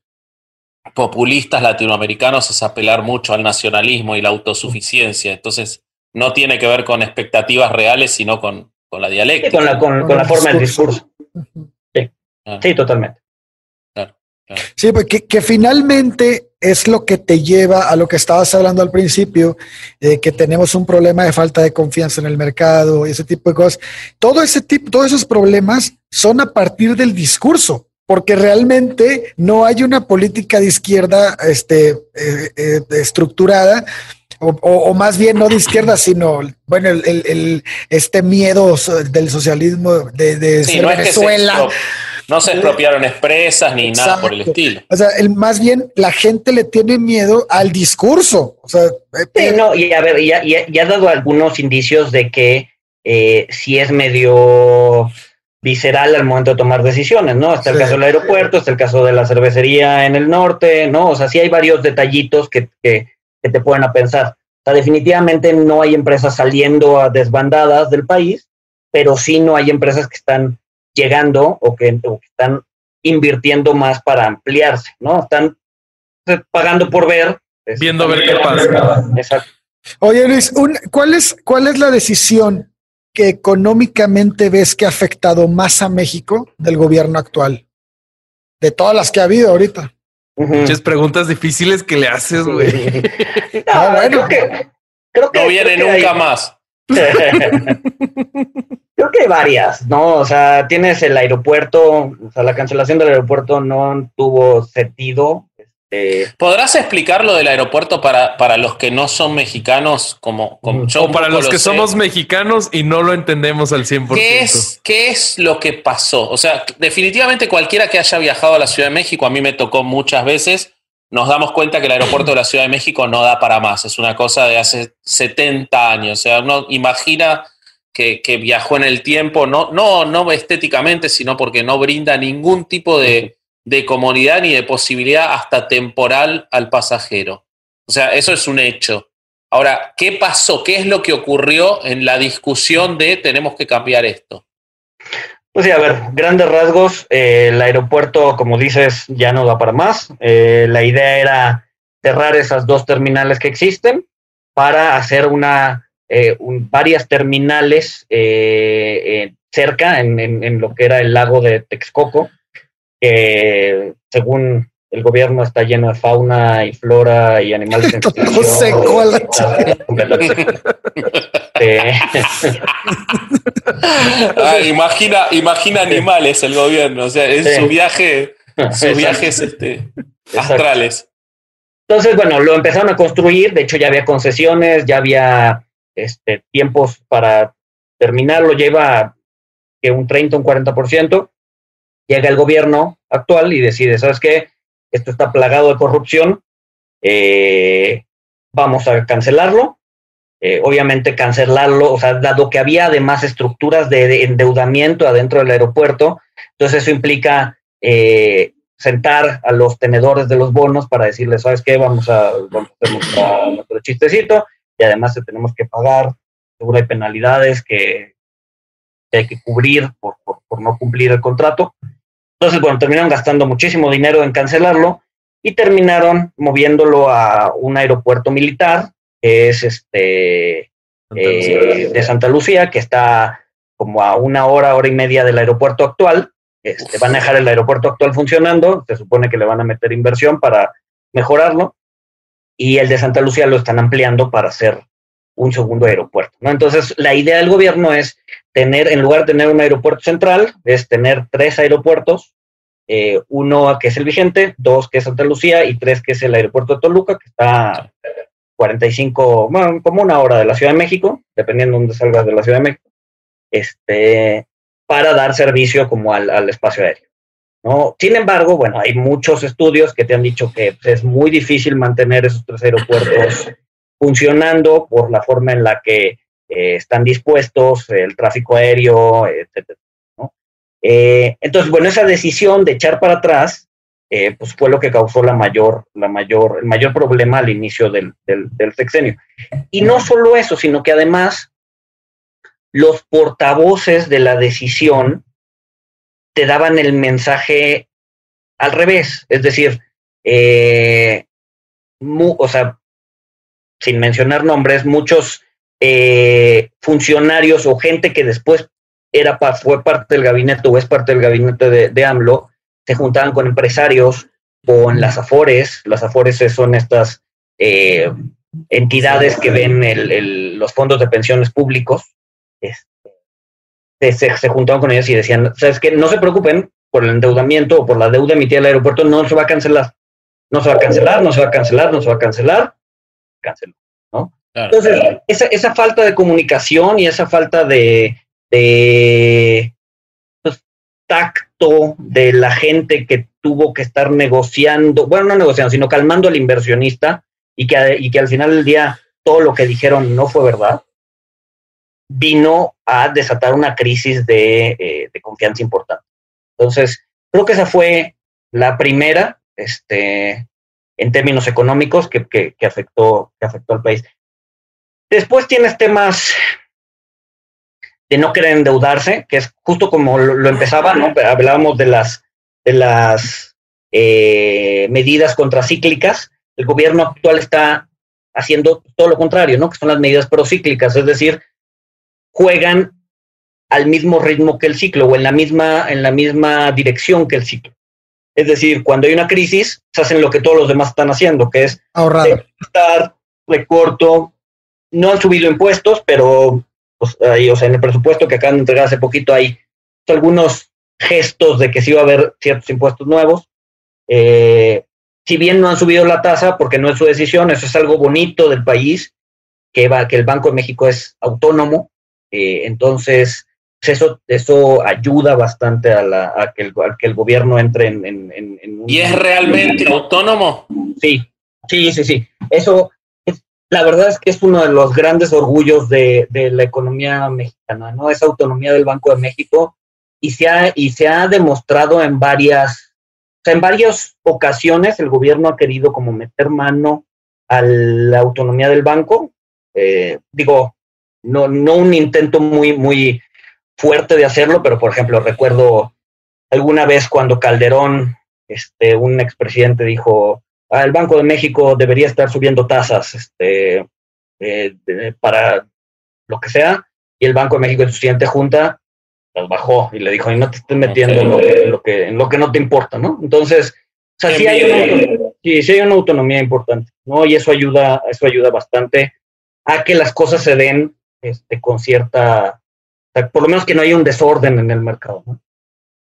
populistas latinoamericanos es apelar mucho al nacionalismo y la autosuficiencia. Entonces, no tiene que ver con expectativas reales, sino con, con la dialéctica. con la, con, la forma del discurso. Sí, ah. sí totalmente. Sí, porque que finalmente es lo que te lleva a lo que estabas hablando al principio, que tenemos un problema de falta de confianza en el mercado y ese tipo de cosas. Todo ese tipo, todos esos problemas son a partir del discurso porque realmente no hay una política de izquierda este, eh, eh, estructurada. O, más bien no de izquierda, sino bueno, el, este miedo del socialismo de, Venezuela. no se expropiaron expresas ni nada por el estilo. O sea, el, más bien la gente le tiene miedo al discurso. O sea, eh, no, y a ver, ya, ya, ha dado algunos indicios de que si es medio visceral al momento de tomar decisiones, ¿no? Está el caso del aeropuerto, está el caso de la cervecería en el norte, ¿no? O sea, sí hay varios detallitos que, que, te pueden a pensar. O sea, definitivamente no hay empresas saliendo a desbandadas del país, pero sí no hay empresas que están llegando o que, están invirtiendo más para ampliarse, ¿no? Están pagando por ver. Viendo a ver qué pasa. Exacto. Oye, Luis, ¿cuál, es, ¿cuál es la decisión que económicamente ves que ha afectado más a México del gobierno actual? De todas las que ha habido ahorita. Muchas preguntas difíciles que le haces, güey. no, bueno. creo que, creo que, no viene nunca más. creo que hay varias, ¿no? O sea, tienes el aeropuerto, o sea, la cancelación del aeropuerto no tuvo sentido eh, ¿Podrás explicar lo del aeropuerto para, para los que no son mexicanos? Como, como o para los que somos mexicanos y no lo entendemos al 100%. ¿Qué es, ¿Qué es lo que pasó? O sea, definitivamente cualquiera que haya viajado a la Ciudad de México, a mí me tocó muchas veces, nos damos cuenta que el aeropuerto de la Ciudad de México no da para más. Es una cosa de hace 70 años. O sea, uno imagina que, que viajó en el tiempo, no, no, no estéticamente, sino porque no brinda ningún tipo de de comodidad ni de posibilidad hasta temporal al pasajero. O sea, eso es un hecho. Ahora, ¿qué pasó? ¿Qué es lo que ocurrió en la discusión de tenemos que cambiar esto? Pues sí, a ver, grandes rasgos, eh, el aeropuerto, como dices, ya no da para más. Eh, la idea era cerrar esas dos terminales que existen para hacer una, eh, varias terminales cerca en, en, lo que era el lago de Texcoco, que según el gobierno está lleno de fauna y flora y animales en ah, imagina, imagina animales el gobierno, o sea, es su viaje, sus viajes este, astrales. Entonces, bueno, lo empezaron a construir, de hecho ya había concesiones, ya había este, tiempos para terminarlo, lleva que un 30, un 40%, llega el gobierno actual y decide, ¿sabes qué? Esto está plagado de corrupción, eh, vamos a cancelarlo. Eh, obviamente cancelarlo, o sea, dado que había además estructuras de, endeudamiento adentro del aeropuerto, entonces eso implica eh, sentar a los tenedores de los bonos para decirles, ¿sabes qué? Vamos a, vamos a hacer nuestro chistecito y además tenemos que pagar, seguro hay penalidades que, hay que cubrir por, por no cumplir el contrato. Entonces, bueno, terminaron gastando muchísimo dinero en cancelarlo y terminaron moviéndolo a un aeropuerto militar, que es este eh, de Santa Lucía, que está como a una hora, hora y media del aeropuerto actual. Este, van a dejar el aeropuerto actual funcionando, se supone que le van a meter inversión para mejorarlo, y el de Santa Lucía lo están ampliando para hacer un segundo aeropuerto. ¿no? Entonces, la idea del gobierno es tener, en lugar de tener un aeropuerto central, es tener tres aeropuertos, eh, uno que es el vigente, dos que es Santa Lucía y tres que es el aeropuerto de Toluca, que está 45, bueno, como una hora de la Ciudad de México, dependiendo de dónde salgas de la Ciudad de México, este, para dar servicio como al, al espacio aéreo. ¿no? Sin embargo, bueno, hay muchos estudios que te han dicho que pues, es muy difícil mantener esos tres aeropuertos funcionando por la forma en la que eh, están dispuestos, el tráfico aéreo, etcétera. Eh, entonces, bueno, esa decisión de echar para atrás, eh, pues fue lo que causó la mayor, la mayor, el mayor problema al inicio del, del, sexenio. Y no solo eso, sino que además los portavoces de la decisión te daban el mensaje al revés, es decir, o sea, sin mencionar nombres, muchos eh, funcionarios o gente que después era fue parte del gabinete o es parte del gabinete de, AMLO, se juntaban con empresarios, con las AFORES. Las AFORES son estas eh, entidades que ven los fondos de pensiones públicos. Este, se, se, juntaban con ellos y decían, ¿sabes qué? No se preocupen por el endeudamiento o por la deuda emitida al aeropuerto, no se va a cancelar. No se va a cancelar, no se va a cancelar, no se va a cancelar. Canceló. Entonces, Esa, esa, falta de comunicación y esa falta de, de pues, tacto de la gente que tuvo que estar negociando, bueno, no negociando, sino calmando al inversionista y que, y que al final del día todo lo que dijeron no fue verdad, vino a desatar una crisis de, eh, de confianza importante. Entonces, creo que esa fue la primera, este, en términos económicos, que, que, que, afectó, que afectó al país. Después tienes temas de no querer endeudarse, que es justo como lo, empezaba, ¿no? Hablábamos de las, de las eh, medidas contracíclicas. El gobierno actual está haciendo todo lo contrario, ¿no? Que son las medidas procíclicas, es decir, juegan al mismo ritmo que el ciclo o en la misma, en la misma dirección que el ciclo. Es decir, cuando hay una crisis, se hacen lo que todos los demás están haciendo, que es ahorrar, recorto, no han subido impuestos, pero pues, ahí, o sea, en el presupuesto que acaban de entregar hace poquito hay algunos gestos de que sí va a haber ciertos impuestos nuevos. Eh, si bien no han subido la tasa, porque no es su decisión, eso es algo bonito del país, que, va, que el Banco de México es autónomo, eh, entonces pues, eso, eso ayuda bastante a, la, a, que, el, que el gobierno entre en, en, en, ¿Y es realmente autónomo? Sí, sí, sí, sí. Eso, la verdad es que es uno de los grandes orgullos de, la economía mexicana, ¿no? Esa autonomía del Banco de México y se ha, y se ha demostrado en varias, o sea, en varias ocasiones el gobierno ha querido como meter mano a la autonomía del banco. Eh, digo, no, no un intento muy, muy fuerte de hacerlo, pero por ejemplo, recuerdo alguna vez cuando Calderón, este, un expresidente dijo, el Banco de México debería estar subiendo tasas este, eh, para lo que sea, y el Banco de México en su siguiente junta las bajó y le dijo, y no te estés metiendo en, lo que, en, lo que, en lo que no te importa, ¿no? Entonces, o sea, sí hay, una, sí, hay una autonomía importante, ¿no? Y eso ayuda, eso ayuda bastante a que las cosas se den este, con cierta, por lo menos que no haya un desorden en el mercado, ¿no?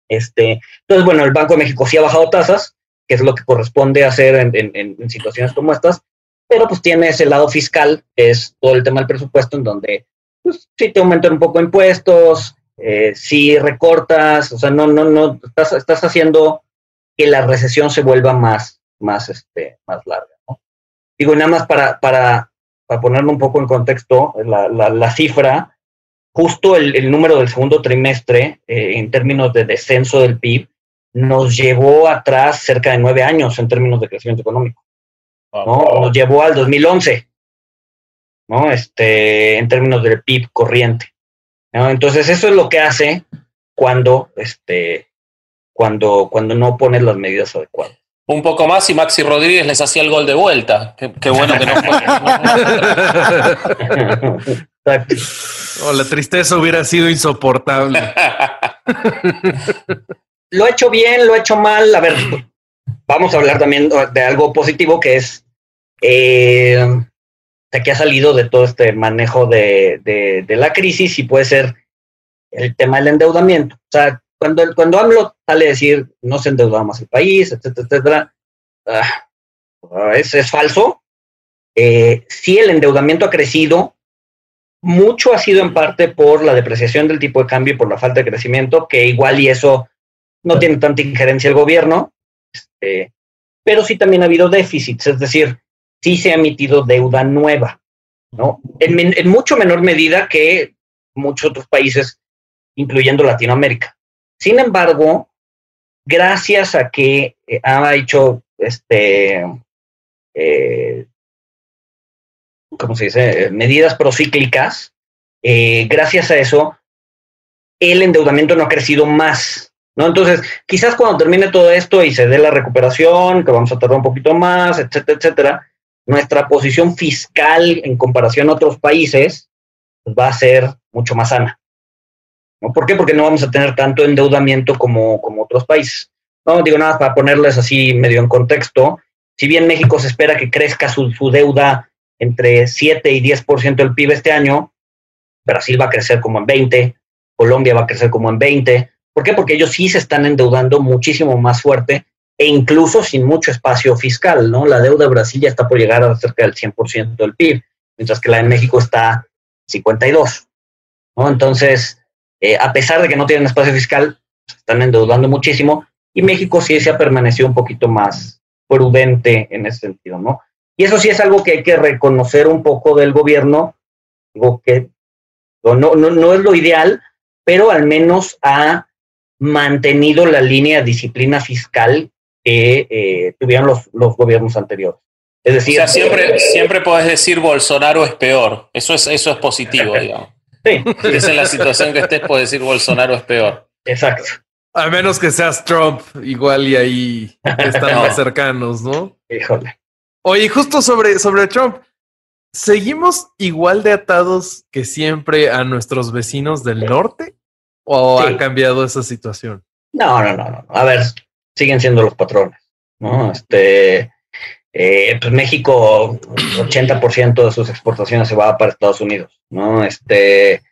Este, entonces, bueno, el Banco de México sí ha bajado tasas, que es lo que corresponde hacer en, situaciones como estas, pero pues tiene ese lado fiscal, que es todo el tema del presupuesto, en donde pues sí te aumentan un poco impuestos, eh, si recortas, o sea, no, no, no, estás, estás haciendo que la recesión se vuelva más, más, este, más larga. ¿no? Digo, nada más para, para, para ponerme un poco en contexto, la, la, la cifra, justo el, el, número del segundo trimestre eh, en términos de descenso del PIB nos llevó atrás cerca de nueve años en términos de crecimiento económico. ¿no? Nos llevó al 2011, ¿no? Este, en términos del PIB corriente. ¿no? Entonces, eso es lo que hace cuando, este, cuando, cuando no pones las medidas adecuadas. un poco más y Maxi Rodríguez les hacía el gol de vuelta. Qué, bueno que no fue. oh, la tristeza hubiera sido insoportable. lo he hecho bien, lo he hecho mal. A ver, vamos a hablar también de algo positivo que es eh, que ha salido de todo este manejo de, de, la crisis y puede ser el tema del endeudamiento. O sea, cuando, cuando AMLO sale a decir no se más el país, etcétera, etcétera, ah, es, es, falso. Eh, sí, el endeudamiento ha crecido. Mucho ha sido en parte por la depreciación del tipo de cambio y por la falta de crecimiento, que igual y eso no tiene tanta injerencia el gobierno, este, pero sí también ha habido déficits, es decir, sí se ha emitido deuda nueva, ¿no? En, mucho menor medida que muchos otros países, incluyendo Latinoamérica. Sin embargo, gracias a que eh, ha hecho este eh, ¿cómo se dice? medidas procíclicas, eh, gracias a eso, el endeudamiento no ha crecido más. ¿No? Entonces, quizás cuando termine todo esto y se dé la recuperación, que vamos a tardar un poquito más, etcétera, etcétera, nuestra posición fiscal en comparación a otros países va a ser mucho más sana. ¿no? ¿Por qué? Porque no vamos a tener tanto endeudamiento como, como otros países. No digo nada para ponerles así medio en contexto. Si bien México se espera que crezca su, su deuda entre 7 y 10% del PIB este año, Brasil va a crecer como en 20, Colombia va a crecer como en 20, ¿Por qué? Porque ellos sí se están endeudando muchísimo más fuerte e incluso sin mucho espacio fiscal, ¿no? La deuda de Brasil ya está por llegar a cerca del 100% del PIB, mientras que la de México está 52, ¿no? Entonces, eh, a pesar de que no tienen espacio fiscal, se están endeudando muchísimo y México sí se ha permanecido un poquito más prudente en ese sentido, ¿no? Y eso sí es algo que hay que reconocer un poco del gobierno, digo que no, no, no es lo ideal, pero al menos ha mantenido la línea de disciplina fiscal que eh, tuvieron los, los, gobiernos anteriores. Es decir, siempre, siempre puedes decir Bolsonaro es peor. Eso es, eso es positivo, digamos. Sí. es en la situación que estés, puedes decir Bolsonaro es peor. Exacto. A menos que seas Trump, igual y ahí están más cercanos, ¿no? Híjole. Oye, justo sobre, sobre Trump, ¿seguimos igual de atados que siempre a nuestros vecinos del norte? ¿O ha cambiado esa situación? No, no, no, no. A ver, siguen siendo los patrones, ¿no? Este, eh, pues México, 80% de sus exportaciones se va para Estados Unidos, ¿no? Este,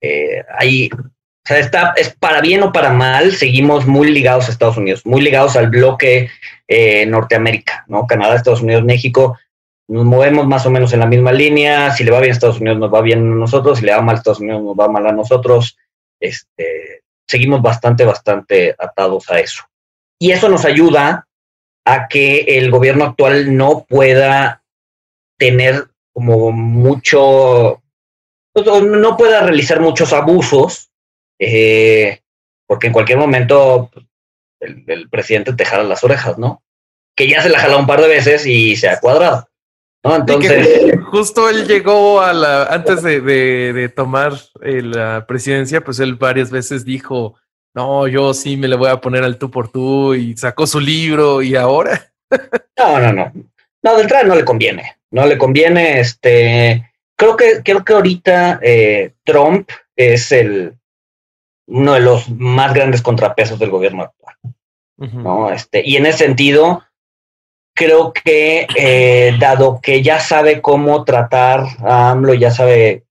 eh, ahí, o sea, está, es para bien o para mal, seguimos muy ligados a Estados Unidos, muy ligados al bloque eh, Norteamérica, ¿no? Canadá, Estados Unidos, México, nos movemos más o menos en la misma línea, si le va bien a Estados Unidos, nos va bien a nosotros, si le va mal a Estados Unidos, nos va mal a nosotros, este, seguimos bastante, bastante atados a eso. Y eso nos ayuda a que el gobierno actual no pueda tener como mucho, pues, no pueda realizar muchos abusos, eh, porque en cualquier momento pues, el, presidente te jala las orejas, ¿no? Que ya se la jala un par de veces y se ha cuadrado. Entonces. justo él llegó a la. Antes de, de, tomar eh, la presidencia, pues él varias veces dijo: No, yo sí me le voy a poner al tú por tú y sacó su libro y ahora. no, no, no. No, de entrada no le conviene. No le conviene. Este. Creo que, creo que ahorita eh, Trump es el uno de los más grandes contrapesos del gobierno actual. ¿no? Este, y en ese sentido, creo que eh, dado que ya sabe cómo tratar a AMLO, ya sabe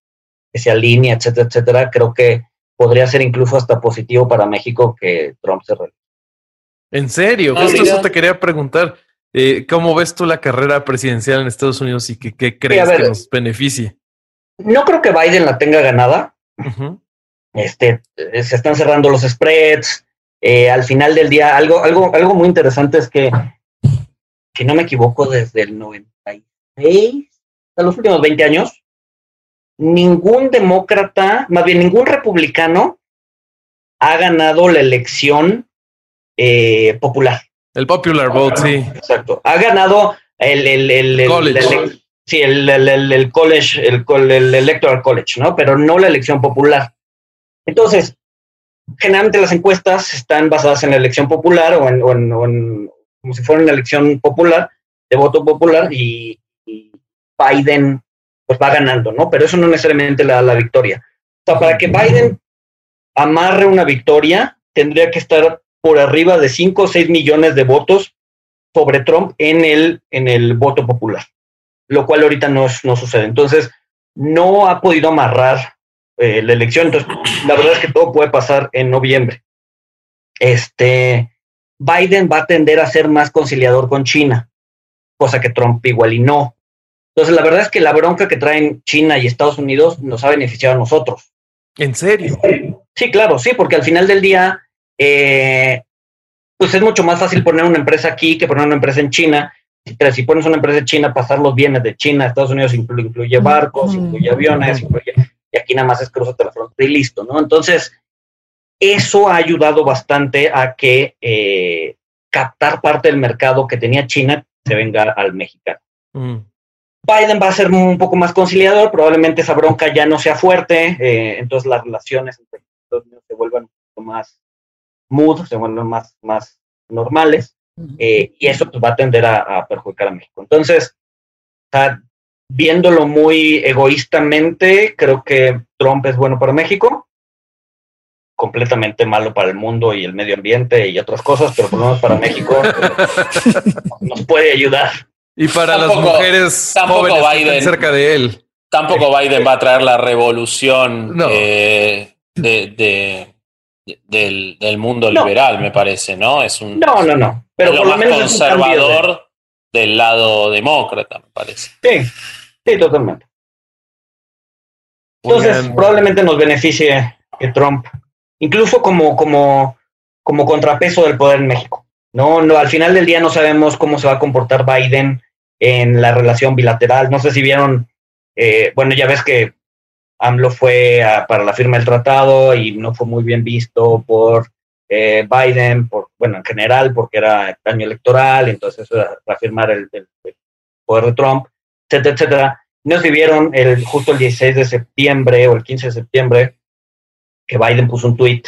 que se alinea, etcétera, etcétera, creo que podría ser incluso hasta positivo para México que Trump se realice. En serio, justo eso te quería preguntar. Eh, ¿Cómo ves tú la carrera presidencial en Estados Unidos y qué, crees que nos beneficie? No creo que Biden la tenga ganada. Este, eh, se están cerrando los spreads. al final del día, algo, algo, algo muy interesante es que si no me equivoco, desde el 96, a los últimos 20 años, ningún demócrata, más bien ningún republicano, ha ganado la elección eh, popular. El popular vote, sí. Exacto. Ha ganado el, el, el, college. sí, el, el, college, el, electoral college, ¿no? Pero no la elección popular. Entonces, generalmente las encuestas están basadas en la elección popular o en, como si fuera una elección popular, de voto popular, y, Biden pues va ganando, ¿no? Pero eso no necesariamente le da la victoria. O sea, para que Biden amarre una victoria, tendría que estar por arriba de 5 o 6 millones de votos sobre Trump en el, en el voto popular, lo cual ahorita no, no sucede. Entonces, no ha podido amarrar eh, la elección. Entonces, la verdad es que todo puede pasar en noviembre. Este, Biden va a tender a ser más conciliador con China, cosa que Trump igual y no. Entonces, la verdad es que la bronca que traen China y Estados Unidos nos ha beneficiado a nosotros. ¿En serio? Sí, claro, sí, porque al final del día, eh, pues es mucho más fácil poner una empresa aquí que poner una empresa en China. Si, pones una empresa en China, pasar los bienes de China a Estados Unidos incluye, barcos, incluye aviones, y aquí nada más es cruzo de la frontera y listo, ¿no? Entonces, eso ha ayudado bastante a que eh, captar parte del mercado que tenía China se venga al mexicano. Mm. Biden va a ser un poco más conciliador, probablemente esa bronca ya no sea fuerte, eh, entonces las relaciones entre Estados Unidos se vuelvan un poco más mood, se vuelven más, más normales, eh, y eso pues, va a tender a, perjudicar a México. Entonces, viéndolo muy egoístamente, creo que Trump es bueno para México, completamente malo para el mundo y el medio ambiente y otras cosas, pero por lo menos para México nos puede ayudar. Y para las mujeres jóvenes Biden, cerca de él. Tampoco Biden va a traer la revolución eh, de, del, mundo liberal, me parece, ¿no? Es un no, no, no. Pero por lo menos conservador del lado demócrata, me parece. Sí, sí, totalmente. Entonces, probablemente nos beneficie que Trump incluso como, como, como contrapeso del poder en México. No, no, al final del día no sabemos cómo se va a comportar Biden en la relación bilateral. No sé si vieron, eh, bueno, ya ves que AMLO fue para la firma del tratado y no fue muy bien visto por eh, Biden, por, bueno, en general, porque era año electoral, entonces era para firmar el, poder de Trump, etcétera, etcétera. No se vieron el, justo el 16 de septiembre o el 15 de septiembre que Biden puso un tuit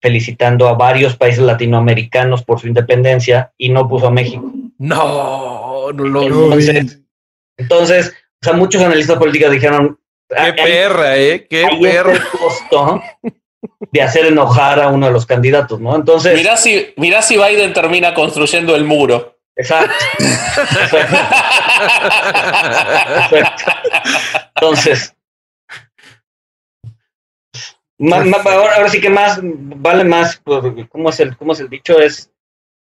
felicitando a varios países latinoamericanos por su independencia y no puso a México. No, no lo entonces, entonces, o sea, muchos analistas políticos dijeron... Qué perra, ¿eh? Qué perra. El costo de hacer enojar a uno de los candidatos, ¿no? Entonces... Mira si, mira si Biden termina construyendo el muro. Exacto. Exacto. Entonces, ahora, sí que más vale más, ¿cómo es el, cómo es el dicho? Es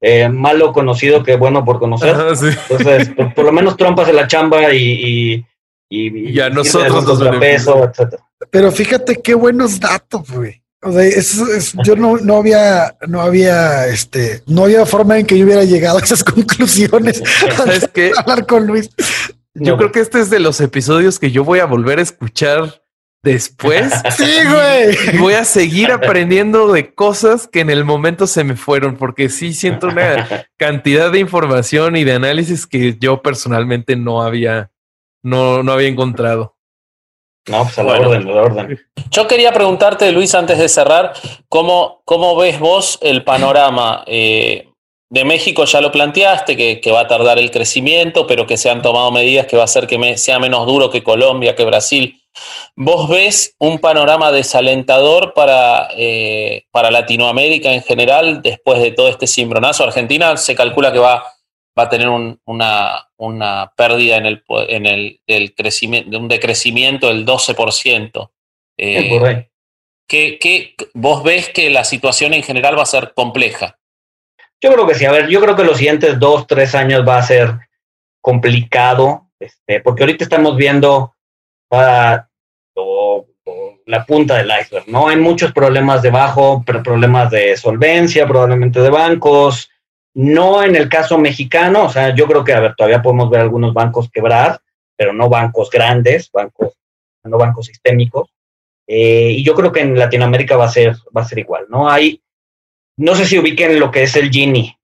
eh, malo conocido que bueno por conocer. Entonces, por, lo menos Trump hace la chamba y, y, y, a nosotros nos peso, etcétera. Pero fíjate qué buenos datos, güey. O sea, eso es, yo no, no había, no había, este, no había forma en que yo hubiera llegado a esas conclusiones. Hablar con Luis. Yo creo que este es de los episodios que yo voy a volver a escuchar después. sí, güey. Voy a seguir aprendiendo de cosas que en el momento se me fueron, porque sí siento una cantidad de información y de análisis que yo personalmente no había, no, no había encontrado. No, pues a la orden, a la orden. Yo quería preguntarte, Luis, antes de cerrar, ¿cómo, cómo ves vos el panorama? Eh, de México ya lo planteaste, que, que, va a tardar el crecimiento, pero que se han tomado medidas que va a hacer que sea menos duro que Colombia, que Brasil. ¿Vos ves un panorama desalentador para, eh, para Latinoamérica en general después de todo este cimbronazo? Argentina se calcula que va, va a tener una, una, pérdida en el, en el crecimiento, de un decrecimiento del 12%. Eh, ¿qué, ¿qué, vos ves que la situación en general va a ser compleja? Yo creo que sí. A ver, yo creo que los siguientes dos, tres años va a ser complicado, este, porque ahorita estamos viendo para la punta del iceberg, ¿no? Hay muchos problemas debajo, problemas de solvencia, probablemente de bancos, no en el caso mexicano, o sea, yo creo que, a ver, todavía podemos ver algunos bancos quebrar, pero no bancos grandes, bancos, no bancos sistémicos. Eh, y yo creo que en Latinoamérica va a ser, va a ser igual, ¿no? Hay, no sé si ubiquen lo que es el Gini.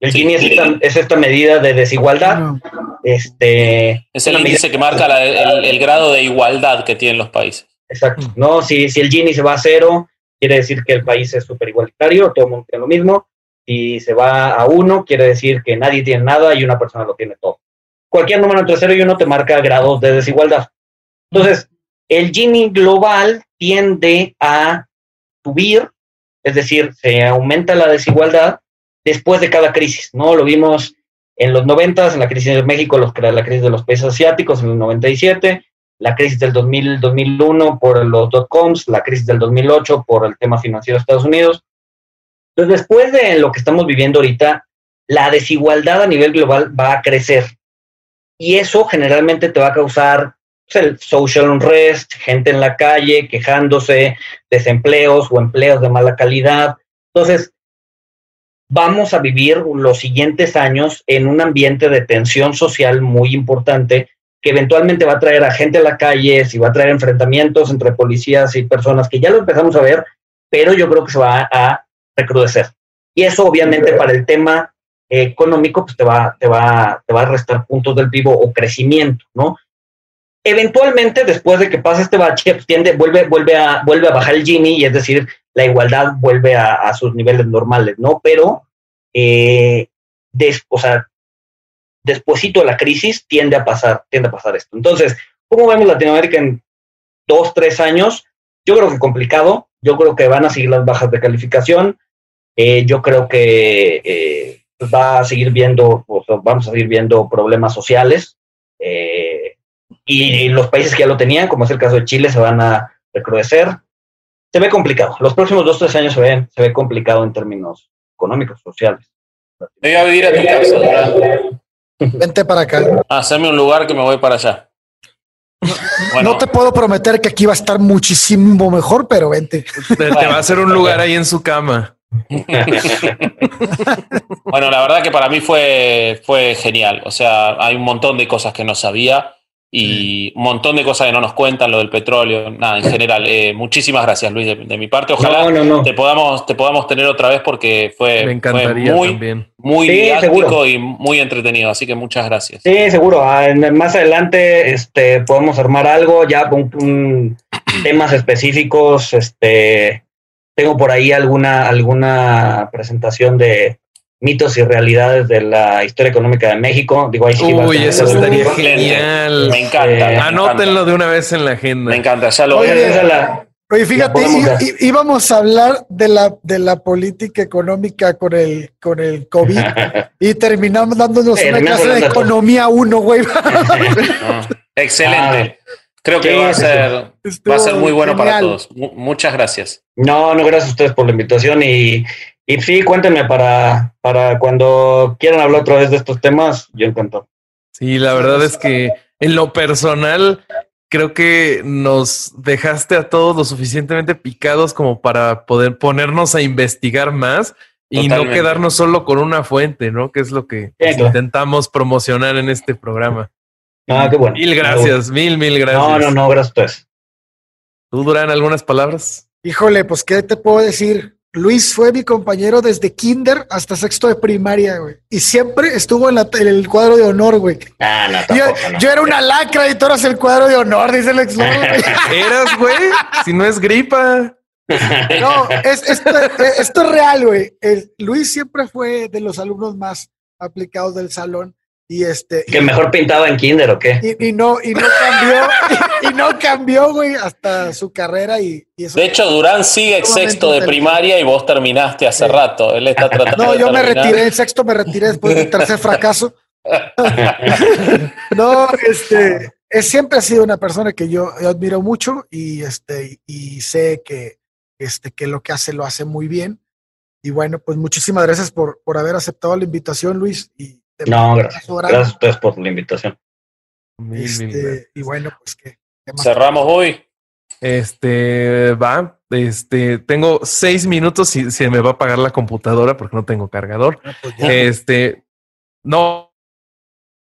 El Gini es esta, medida de desigualdad. Este, es el índice que marca el, grado de igualdad que tienen los países. Exacto. No, si, si el Gini se va a cero, quiere decir que el país es súper igualitario, todo el mundo tiene lo mismo. Si se va a uno, quiere decir que nadie tiene nada y una persona lo tiene todo. Cualquier número entre 0 y 1 te marca grados de desigualdad. Entonces, el Gini global tiende a subir, es decir, se aumenta la desigualdad después de cada crisis, ¿no? Lo vimos en los 90, en la crisis de México, los, la crisis de los países asiáticos en el 97, la crisis del 2000, 2001 por los dot-coms, la crisis del 2008 por el tema financiero de Estados Unidos. Entonces, después de lo que estamos viviendo ahorita, la desigualdad a nivel global va a crecer. Y eso generalmente te va a causar pues, el social unrest, gente en la calle quejándose, desempleos o empleos de mala calidad. Entonces, vamos a vivir los siguientes años en un ambiente de tensión social muy importante que eventualmente va a traer a gente a la calle, si va a traer enfrentamientos entre policías y personas, que ya lo empezamos a ver, pero yo creo que se va a recrudecer. Y eso obviamente para el tema económico, pues te va, te va, te va a restar puntos del PIB o crecimiento, ¿no? Eventualmente, después de que pase este bache, pues tiende, vuelve, vuelve, a, vuelve a bajar el Gini y es decir, la igualdad vuelve a, sus niveles normales, ¿no? Pero, eh, o sea, despuésito de la crisis tiende a pasar, tiende a pasar esto. Entonces, ¿cómo vemos Latinoamérica en dos, tres años? Yo creo que complicado. Yo creo que van a seguir las bajas de calificación. Eh, yo creo que eh, va a seguir viendo, vamos a seguir viendo problemas sociales. Eh, y los países que ya lo tenían, como es el caso de Chile, se van a recrudecer. Se ve complicado. Los próximos dos, tres años se ve, se ve complicado en términos económicos, sociales. voy a vivir a tu casa. Vente para acá. Haceme un lugar que me voy para allá. No te puedo prometer que aquí va a estar muchísimo mejor, pero vente. Te, va a hacer un lugar ahí en su cama. bueno, la verdad que para mí fue, fue genial. O sea, hay un montón de cosas que no sabía y un montón de cosas que no nos cuentan, lo del petróleo, nada, en general. Eh, muchísimas gracias, Luis, de, mi parte. Ojalá Te, podamos, te podamos tener otra vez porque fue, muy, muy didáctico y muy entretenido. Así que muchas gracias. Sí, seguro. Ah, más adelante este, podemos armar algo ya con temas específicos. Este, tengo por ahí alguna, alguna presentación de mitos y realidades de la historia económica de México. Digo, Uy, eso estaría genial. Me encanta. Eh, Anótenlo de una vez en la agenda. Me encanta, ya lo Oye, Oye, fíjate, íbamos a hablar de la, de la política económica con el, con el COVID y terminamos dándonos una clase de economía uno, güey. excelente. Ah. Creo que va, a ser, va a ser muy bueno para todos. muchas gracias. No, no, gracias a ustedes por la invitación y, y sí, cuéntenme para, para cuando quieran hablar otra vez de estos temas, yo encantado. Sí, la verdad es que en lo personal creo que nos dejaste a todos lo suficientemente picados como para poder ponernos a investigar más y no quedarnos solo con una fuente, ¿no? Que es lo que intentamos promocionar en este programa. Ah, qué bueno. Mil gracias, mil, mil gracias. No, no, no, gracias ¿Tú, Durán, algunas palabras? Híjole, pues, ¿qué te puedo decir? Luis fue mi compañero desde kinder hasta sexto de primaria, güey. Y siempre estuvo en, el cuadro de honor, güey. Ah, no, yo, era una lacra y tú eras el cuadro de honor, dice el ex Eras, güey. Si no es gripa. No, esto, es real, güey. Luis siempre fue de los alumnos más aplicados del salón. Y este. Que mejor pintaba en kinder o qué. Y, no, y no cambió, y, no cambió, güey, hasta su carrera y, De hecho, Durán sigue sexto de primaria y vos terminaste hace rato. Él está tratando. No, yo me retiré, el sexto me retiré después del tercer fracaso. no, este, es, siempre ha sido una persona que yo, admiro mucho y este, y sé que, este, que lo que hace lo hace muy bien. Y bueno, pues muchísimas gracias por, por haber aceptado la invitación, Luis. Y no, gracias. Gracias a ustedes por la invitación. Este, y bueno, pues que. Cerramos hoy. Este va. Este tengo seis minutos y se me va a apagar la computadora porque no tengo cargador. Ah, pues este no.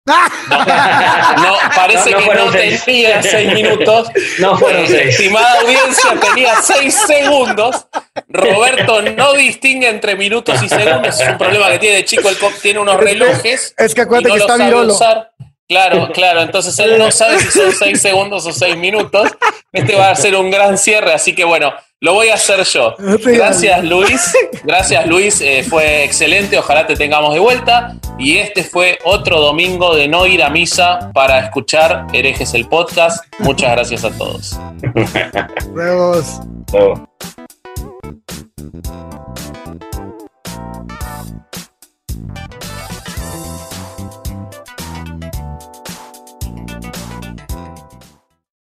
No, parece que no tenía seis minutos. No fueron seis. Estimada audiencia, tenía seis segundos. Roberto no distingue entre minutos y segundos. Es un problema que tiene de chico. Él tiene unos relojes. Es que acuérdate que está virolo. Claro, claro. Entonces él no sabe si son seis segundos o seis minutos. Este va a ser un gran cierre. Así que bueno, Lo voy a hacer yo. Gracias, Luis. Gracias, Luis. Eh, fue excelente. Ojalá te tengamos de vuelta. Y este fue otro domingo de no ir a misa para escuchar Herejes el podcast. Muchas gracias a todos. Vemos.